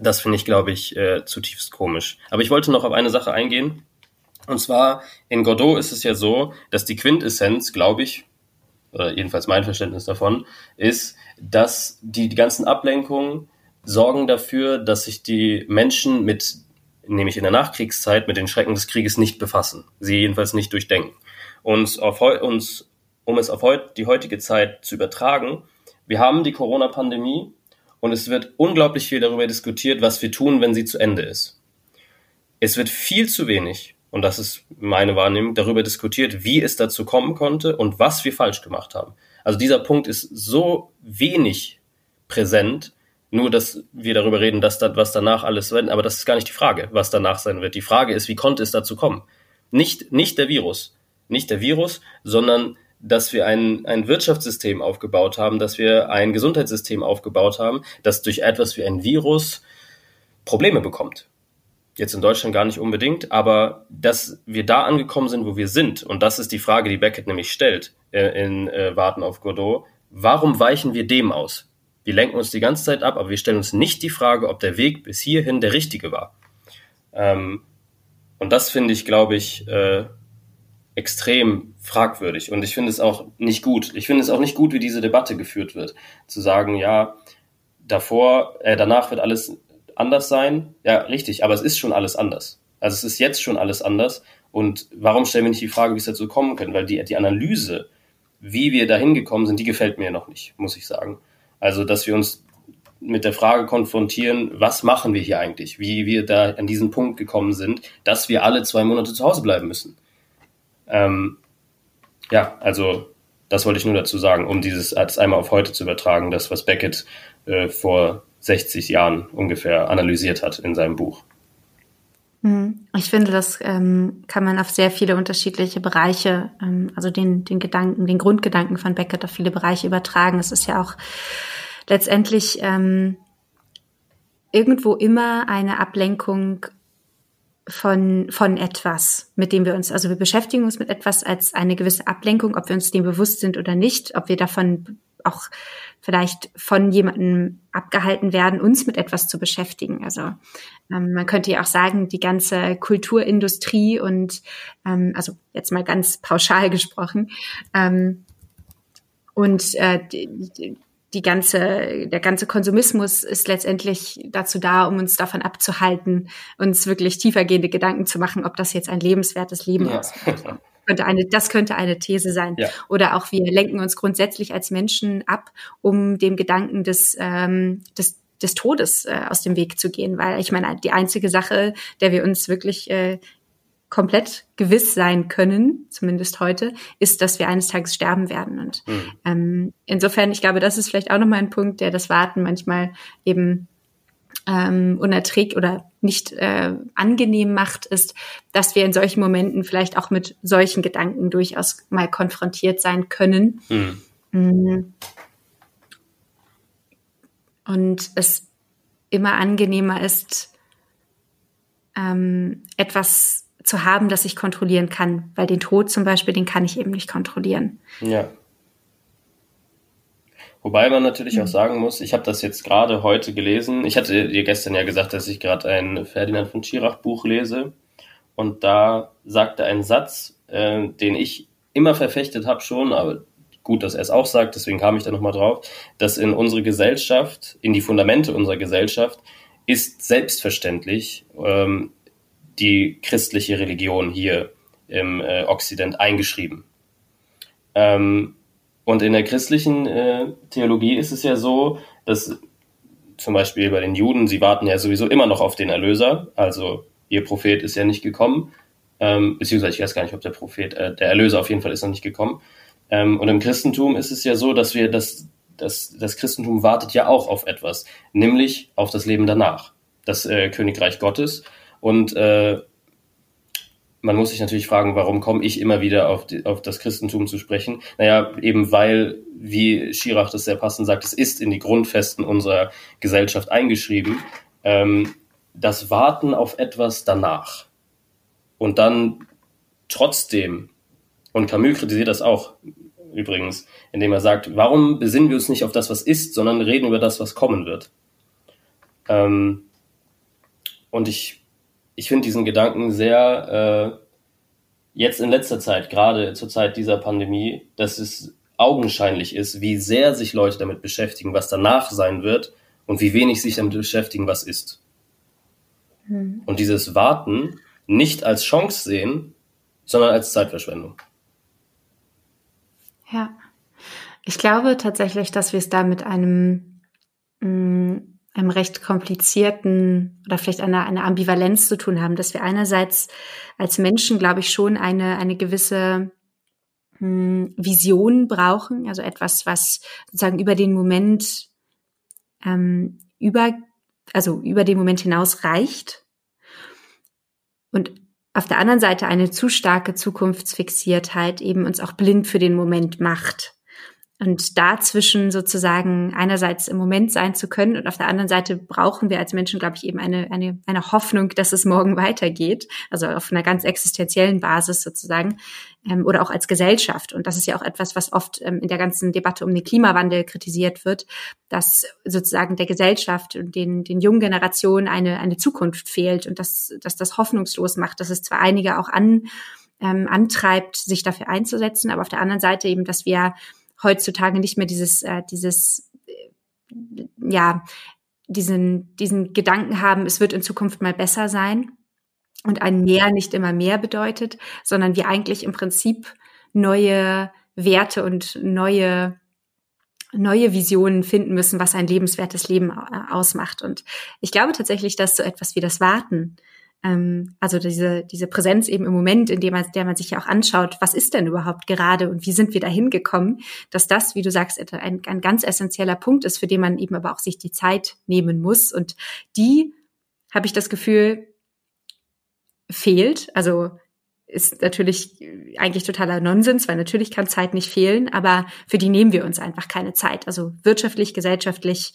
Speaker 2: das finde ich, glaube ich, äh, zutiefst komisch. Aber ich wollte noch auf eine Sache eingehen. Und zwar, in Godot ist es ja so, dass die Quintessenz, glaube ich, oder jedenfalls mein Verständnis davon, ist, dass die, die ganzen Ablenkungen sorgen dafür, dass sich die Menschen mit nämlich in der Nachkriegszeit, mit den Schrecken des Krieges nicht befassen, sie jedenfalls nicht durchdenken. Und auf uns, um es auf heut, die heutige Zeit zu übertragen, wir haben die Corona-Pandemie und es wird unglaublich viel darüber diskutiert, was wir tun, wenn sie zu Ende ist. Es wird viel zu wenig, und das ist meine Wahrnehmung, darüber diskutiert, wie es dazu kommen konnte und was wir falsch gemacht haben. Also dieser Punkt ist so wenig präsent, nur dass wir darüber reden, dass das, was danach alles wird, aber das ist gar nicht die Frage, was danach sein wird. Die Frage ist, wie konnte es dazu kommen? Nicht, nicht der Virus, nicht der Virus, sondern dass wir ein, ein Wirtschaftssystem aufgebaut haben, dass wir ein Gesundheitssystem aufgebaut haben, das durch etwas wie ein Virus Probleme bekommt. Jetzt in Deutschland gar nicht unbedingt, aber dass wir da angekommen sind, wo wir sind, und das ist die Frage, die Beckett nämlich stellt äh, in äh, Warten auf Godot, warum weichen wir dem aus? Wir lenken uns die ganze Zeit ab, aber wir stellen uns nicht die Frage, ob der Weg bis hierhin der richtige war. Ähm, und das finde ich, glaube ich, äh, extrem fragwürdig. Und ich finde es auch nicht gut. Ich finde es auch nicht gut, wie diese Debatte geführt wird. Zu sagen, ja, davor, äh, danach wird alles anders sein. Ja, richtig, aber es ist schon alles anders. Also es ist jetzt schon alles anders. Und warum stellen wir nicht die Frage, wie es dazu kommen können? Weil die, die Analyse, wie wir dahin gekommen sind, die gefällt mir noch nicht, muss ich sagen. Also, dass wir uns mit der Frage konfrontieren, was machen wir hier eigentlich? Wie wir da an diesen Punkt gekommen sind, dass wir alle zwei Monate zu Hause bleiben müssen. Ähm, ja, also das wollte ich nur dazu sagen, um dieses als einmal auf heute zu übertragen, das, was Beckett äh, vor 60 Jahren ungefähr analysiert hat in seinem Buch.
Speaker 1: Hm. Ich finde, das ähm, kann man auf sehr viele unterschiedliche Bereiche, ähm, also den, den Gedanken, den Grundgedanken von Beckett auf viele Bereiche übertragen. Es ist ja auch letztendlich ähm, irgendwo immer eine Ablenkung von, von etwas, mit dem wir uns, also wir beschäftigen uns mit etwas als eine gewisse Ablenkung, ob wir uns dem bewusst sind oder nicht, ob wir davon auch vielleicht von jemandem abgehalten werden, uns mit etwas zu beschäftigen. Also ähm, man könnte ja auch sagen, die ganze Kulturindustrie und ähm, also jetzt mal ganz pauschal gesprochen ähm, und äh, die, die ganze, der ganze Konsumismus ist letztendlich dazu da, um uns davon abzuhalten, uns wirklich tiefergehende Gedanken zu machen, ob das jetzt ein lebenswertes Leben ja. ist. Könnte eine, das könnte eine These sein. Ja. Oder auch wir lenken uns grundsätzlich als Menschen ab, um dem Gedanken des, ähm, des des Todes äh, aus dem Weg zu gehen, weil ich meine, die einzige Sache, der wir uns wirklich äh, komplett gewiss sein können, zumindest heute, ist, dass wir eines Tages sterben werden. Und mhm. ähm, insofern, ich glaube, das ist vielleicht auch nochmal ein Punkt, der das Warten manchmal eben ähm, unerträgt oder nicht äh, angenehm macht, ist, dass wir in solchen Momenten vielleicht auch mit solchen Gedanken durchaus mal konfrontiert sein können. Mhm. mhm. Und es immer angenehmer ist, ähm, etwas zu haben, das ich kontrollieren kann. Weil den Tod zum Beispiel, den kann ich eben nicht kontrollieren.
Speaker 2: Ja. Wobei man natürlich auch mhm. sagen muss, ich habe das jetzt gerade heute gelesen. Ich hatte dir gestern ja gesagt, dass ich gerade ein Ferdinand von Schirach Buch lese. Und da sagte ein Satz, äh, den ich immer verfechtet habe schon, aber gut, dass er es auch sagt, deswegen kam ich da nochmal drauf, dass in unsere Gesellschaft, in die Fundamente unserer Gesellschaft, ist selbstverständlich ähm, die christliche Religion hier im äh, Okzident eingeschrieben. Ähm, und in der christlichen äh, Theologie ist es ja so, dass zum Beispiel bei den Juden, sie warten ja sowieso immer noch auf den Erlöser, also ihr Prophet ist ja nicht gekommen, ähm, beziehungsweise ich weiß gar nicht, ob der Prophet, äh, der Erlöser auf jeden Fall ist noch nicht gekommen. Ähm, und im Christentum ist es ja so, dass wir das, das, das Christentum wartet ja auch auf etwas, nämlich auf das Leben danach, das äh, Königreich Gottes. Und äh, man muss sich natürlich fragen, warum komme ich immer wieder auf, die, auf das Christentum zu sprechen? Naja, eben weil, wie Schirach das sehr passend sagt, es ist in die Grundfesten unserer Gesellschaft eingeschrieben, ähm, das Warten auf etwas danach. Und dann trotzdem, und Camus kritisiert das auch übrigens, indem er sagt, warum besinnen wir uns nicht auf das, was ist, sondern reden über das, was kommen wird? Ähm, und ich ich finde diesen Gedanken sehr, äh, jetzt in letzter Zeit, gerade zur Zeit dieser Pandemie, dass es augenscheinlich ist, wie sehr sich Leute damit beschäftigen, was danach sein wird und wie wenig sich damit beschäftigen, was ist. Mhm. Und dieses Warten nicht als Chance sehen, sondern als Zeitverschwendung.
Speaker 1: Ja, ich glaube tatsächlich, dass wir es da mit einem mh, mm, einem recht komplizierten oder vielleicht einer, einer Ambivalenz zu tun haben, dass wir einerseits als Menschen, glaube ich, schon eine, eine gewisse hm, Vision brauchen, also etwas, was sozusagen über den Moment ähm, über, also über den Moment hinaus reicht. Und auf der anderen Seite eine zu starke Zukunftsfixiertheit eben uns auch blind für den Moment macht. Und dazwischen sozusagen einerseits im Moment sein zu können und auf der anderen Seite brauchen wir als Menschen, glaube ich, eben eine, eine, eine Hoffnung, dass es morgen weitergeht. Also auf einer ganz existenziellen Basis sozusagen ähm, oder auch als Gesellschaft. Und das ist ja auch etwas, was oft ähm, in der ganzen Debatte um den Klimawandel kritisiert wird, dass sozusagen der Gesellschaft und den, den jungen Generationen eine, eine Zukunft fehlt und dass, dass das hoffnungslos macht, dass es zwar einige auch an, ähm, antreibt, sich dafür einzusetzen, aber auf der anderen Seite eben, dass wir heutzutage nicht mehr dieses, äh, dieses, äh, ja, diesen, diesen Gedanken haben, es wird in Zukunft mal besser sein und ein Mehr nicht immer mehr bedeutet, sondern wir eigentlich im Prinzip neue Werte und neue neue Visionen finden müssen, was ein lebenswertes Leben äh, ausmacht. Und ich glaube tatsächlich, dass so etwas wie das Warten ähm, also diese, diese Präsenz eben im Moment, in dem man, der man sich ja auch anschaut, was ist denn überhaupt gerade und wie sind wir da hingekommen, dass das, wie du sagst, ein, ein ganz essentieller Punkt ist, für den man eben aber auch sich die Zeit nehmen muss. Und die, habe ich das Gefühl, fehlt. Also ist natürlich eigentlich totaler Nonsens, weil natürlich kann Zeit nicht fehlen, aber für die nehmen wir uns einfach keine Zeit. Also wirtschaftlich, gesellschaftlich,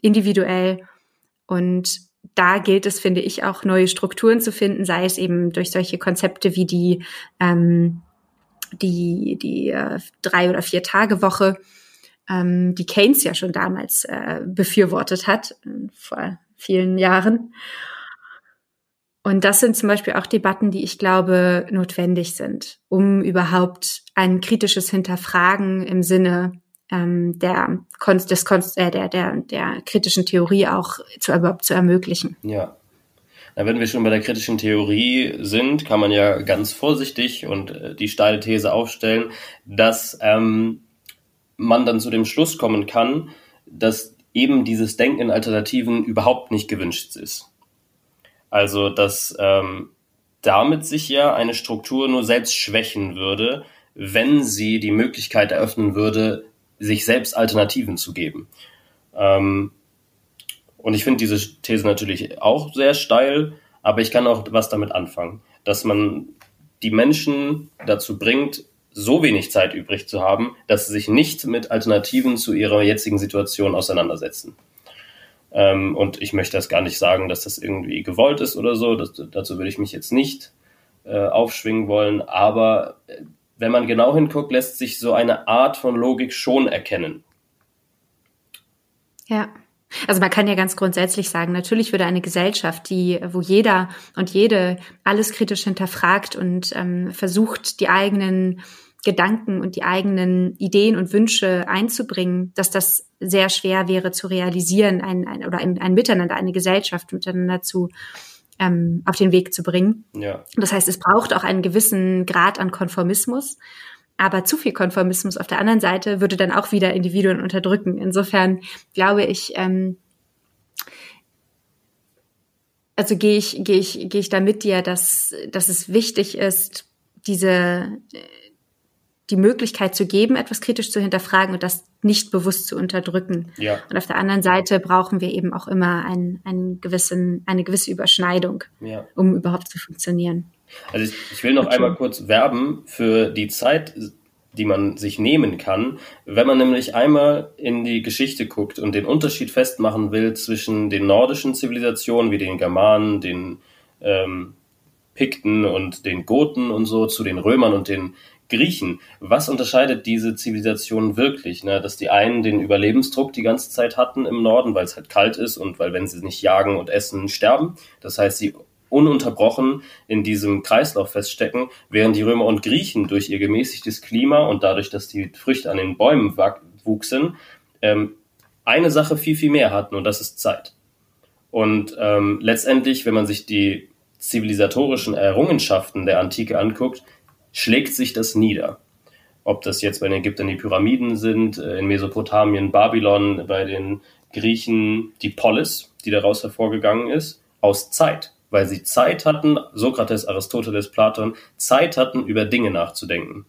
Speaker 1: individuell. Und da gilt es, finde ich, auch neue Strukturen zu finden, sei es eben durch solche Konzepte wie die, ähm, die, die äh, drei- oder vier Tage Woche, ähm, die Keynes ja schon damals äh, befürwortet hat, äh, vor vielen Jahren. Und das sind zum Beispiel auch Debatten, die ich glaube notwendig sind, um überhaupt ein kritisches Hinterfragen im Sinne ähm, der, des, äh, der, der, der kritischen Theorie auch zu, überhaupt zu ermöglichen.
Speaker 2: Ja. Na, wenn wir schon bei der kritischen Theorie sind, kann man ja ganz vorsichtig und äh, die steile These aufstellen, dass ähm, man dann zu dem Schluss kommen kann, dass eben dieses Denken in Alternativen überhaupt nicht gewünscht ist. Also, dass ähm, damit sich ja eine Struktur nur selbst schwächen würde, wenn sie die Möglichkeit eröffnen würde, sich selbst Alternativen zu geben. Ähm, und ich finde diese These natürlich auch sehr steil, aber ich kann auch was damit anfangen, dass man die Menschen dazu bringt, so wenig Zeit übrig zu haben, dass sie sich nicht mit Alternativen zu ihrer jetzigen Situation auseinandersetzen. Ähm, und ich möchte das gar nicht sagen, dass das irgendwie gewollt ist oder so. Das, dazu würde ich mich jetzt nicht äh, aufschwingen wollen. Aber wenn man genau hinguckt, lässt sich so eine Art von Logik schon erkennen.
Speaker 1: Ja. Also man kann ja ganz grundsätzlich sagen, natürlich würde eine Gesellschaft, die, wo jeder und jede alles kritisch hinterfragt und ähm, versucht, die eigenen Gedanken und die eigenen Ideen und Wünsche einzubringen, dass das sehr schwer wäre zu realisieren, ein, ein oder ein, ein Miteinander, eine Gesellschaft miteinander zu ähm, auf den Weg zu bringen. Ja. Das heißt, es braucht auch einen gewissen Grad an Konformismus. Aber zu viel Konformismus auf der anderen Seite würde dann auch wieder Individuen unterdrücken. Insofern glaube ich, ähm, also gehe ich, gehe ich, gehe ich da mit dir, dass, dass es wichtig ist, diese, die Möglichkeit zu geben, etwas kritisch zu hinterfragen und das nicht bewusst zu unterdrücken. Ja. Und auf der anderen Seite brauchen wir eben auch immer einen, einen gewissen, eine gewisse Überschneidung, ja. um überhaupt zu funktionieren.
Speaker 2: Also ich, ich will noch einmal kurz werben für die Zeit, die man sich nehmen kann, wenn man nämlich einmal in die Geschichte guckt und den Unterschied festmachen will zwischen den nordischen Zivilisationen wie den Germanen, den ähm, Pikten und den Goten und so zu den Römern und den Griechen. Was unterscheidet diese Zivilisation wirklich? Ne? Dass die einen den Überlebensdruck die ganze Zeit hatten im Norden, weil es halt kalt ist und weil wenn sie nicht jagen und essen, sterben. Das heißt, sie ununterbrochen in diesem Kreislauf feststecken, während die Römer und Griechen durch ihr gemäßigtes Klima und dadurch, dass die Früchte an den Bäumen wuchsen, ähm, eine Sache viel, viel mehr hatten und das ist Zeit. Und ähm, letztendlich, wenn man sich die zivilisatorischen Errungenschaften der Antike anguckt, schlägt sich das nieder. Ob das jetzt bei den Ägyptern die Pyramiden sind, äh, in Mesopotamien, Babylon, bei den Griechen die Polis, die daraus hervorgegangen ist, aus Zeit, weil sie Zeit hatten, Sokrates, Aristoteles, Platon, Zeit hatten, über Dinge nachzudenken.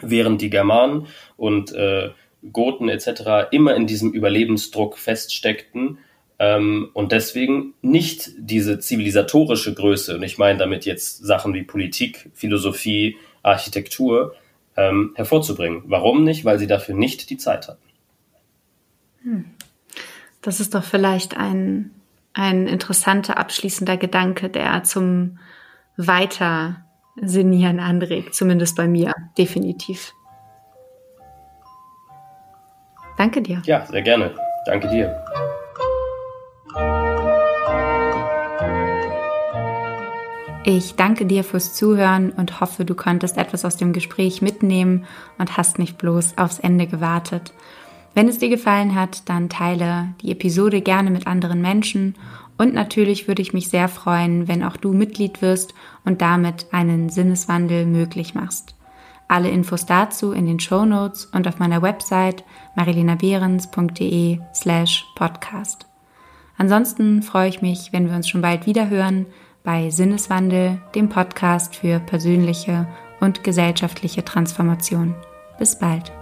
Speaker 2: Während die Germanen und äh, Goten etc. immer in diesem Überlebensdruck feststeckten ähm, und deswegen nicht diese zivilisatorische Größe, und ich meine damit jetzt Sachen wie Politik, Philosophie, Architektur, ähm, hervorzubringen. Warum nicht? Weil sie dafür nicht die Zeit hatten.
Speaker 1: Hm. Das ist doch vielleicht ein, ein interessanter abschließender Gedanke, der zum Weitersinnieren anregt, zumindest bei mir, definitiv. Danke dir.
Speaker 2: Ja, sehr gerne. Danke dir.
Speaker 1: Ich danke dir fürs Zuhören und hoffe, du konntest etwas aus dem Gespräch mitnehmen und hast nicht bloß aufs Ende gewartet. Wenn es dir gefallen hat, dann teile die Episode gerne mit anderen Menschen und natürlich würde ich mich sehr freuen, wenn auch du Mitglied wirst und damit einen Sinneswandel möglich machst. Alle Infos dazu in den Show Notes und auf meiner Website marilenabehrens.de slash podcast. Ansonsten freue ich mich, wenn wir uns schon bald wieder hören bei Sinneswandel, dem Podcast für persönliche und gesellschaftliche Transformation. Bis bald.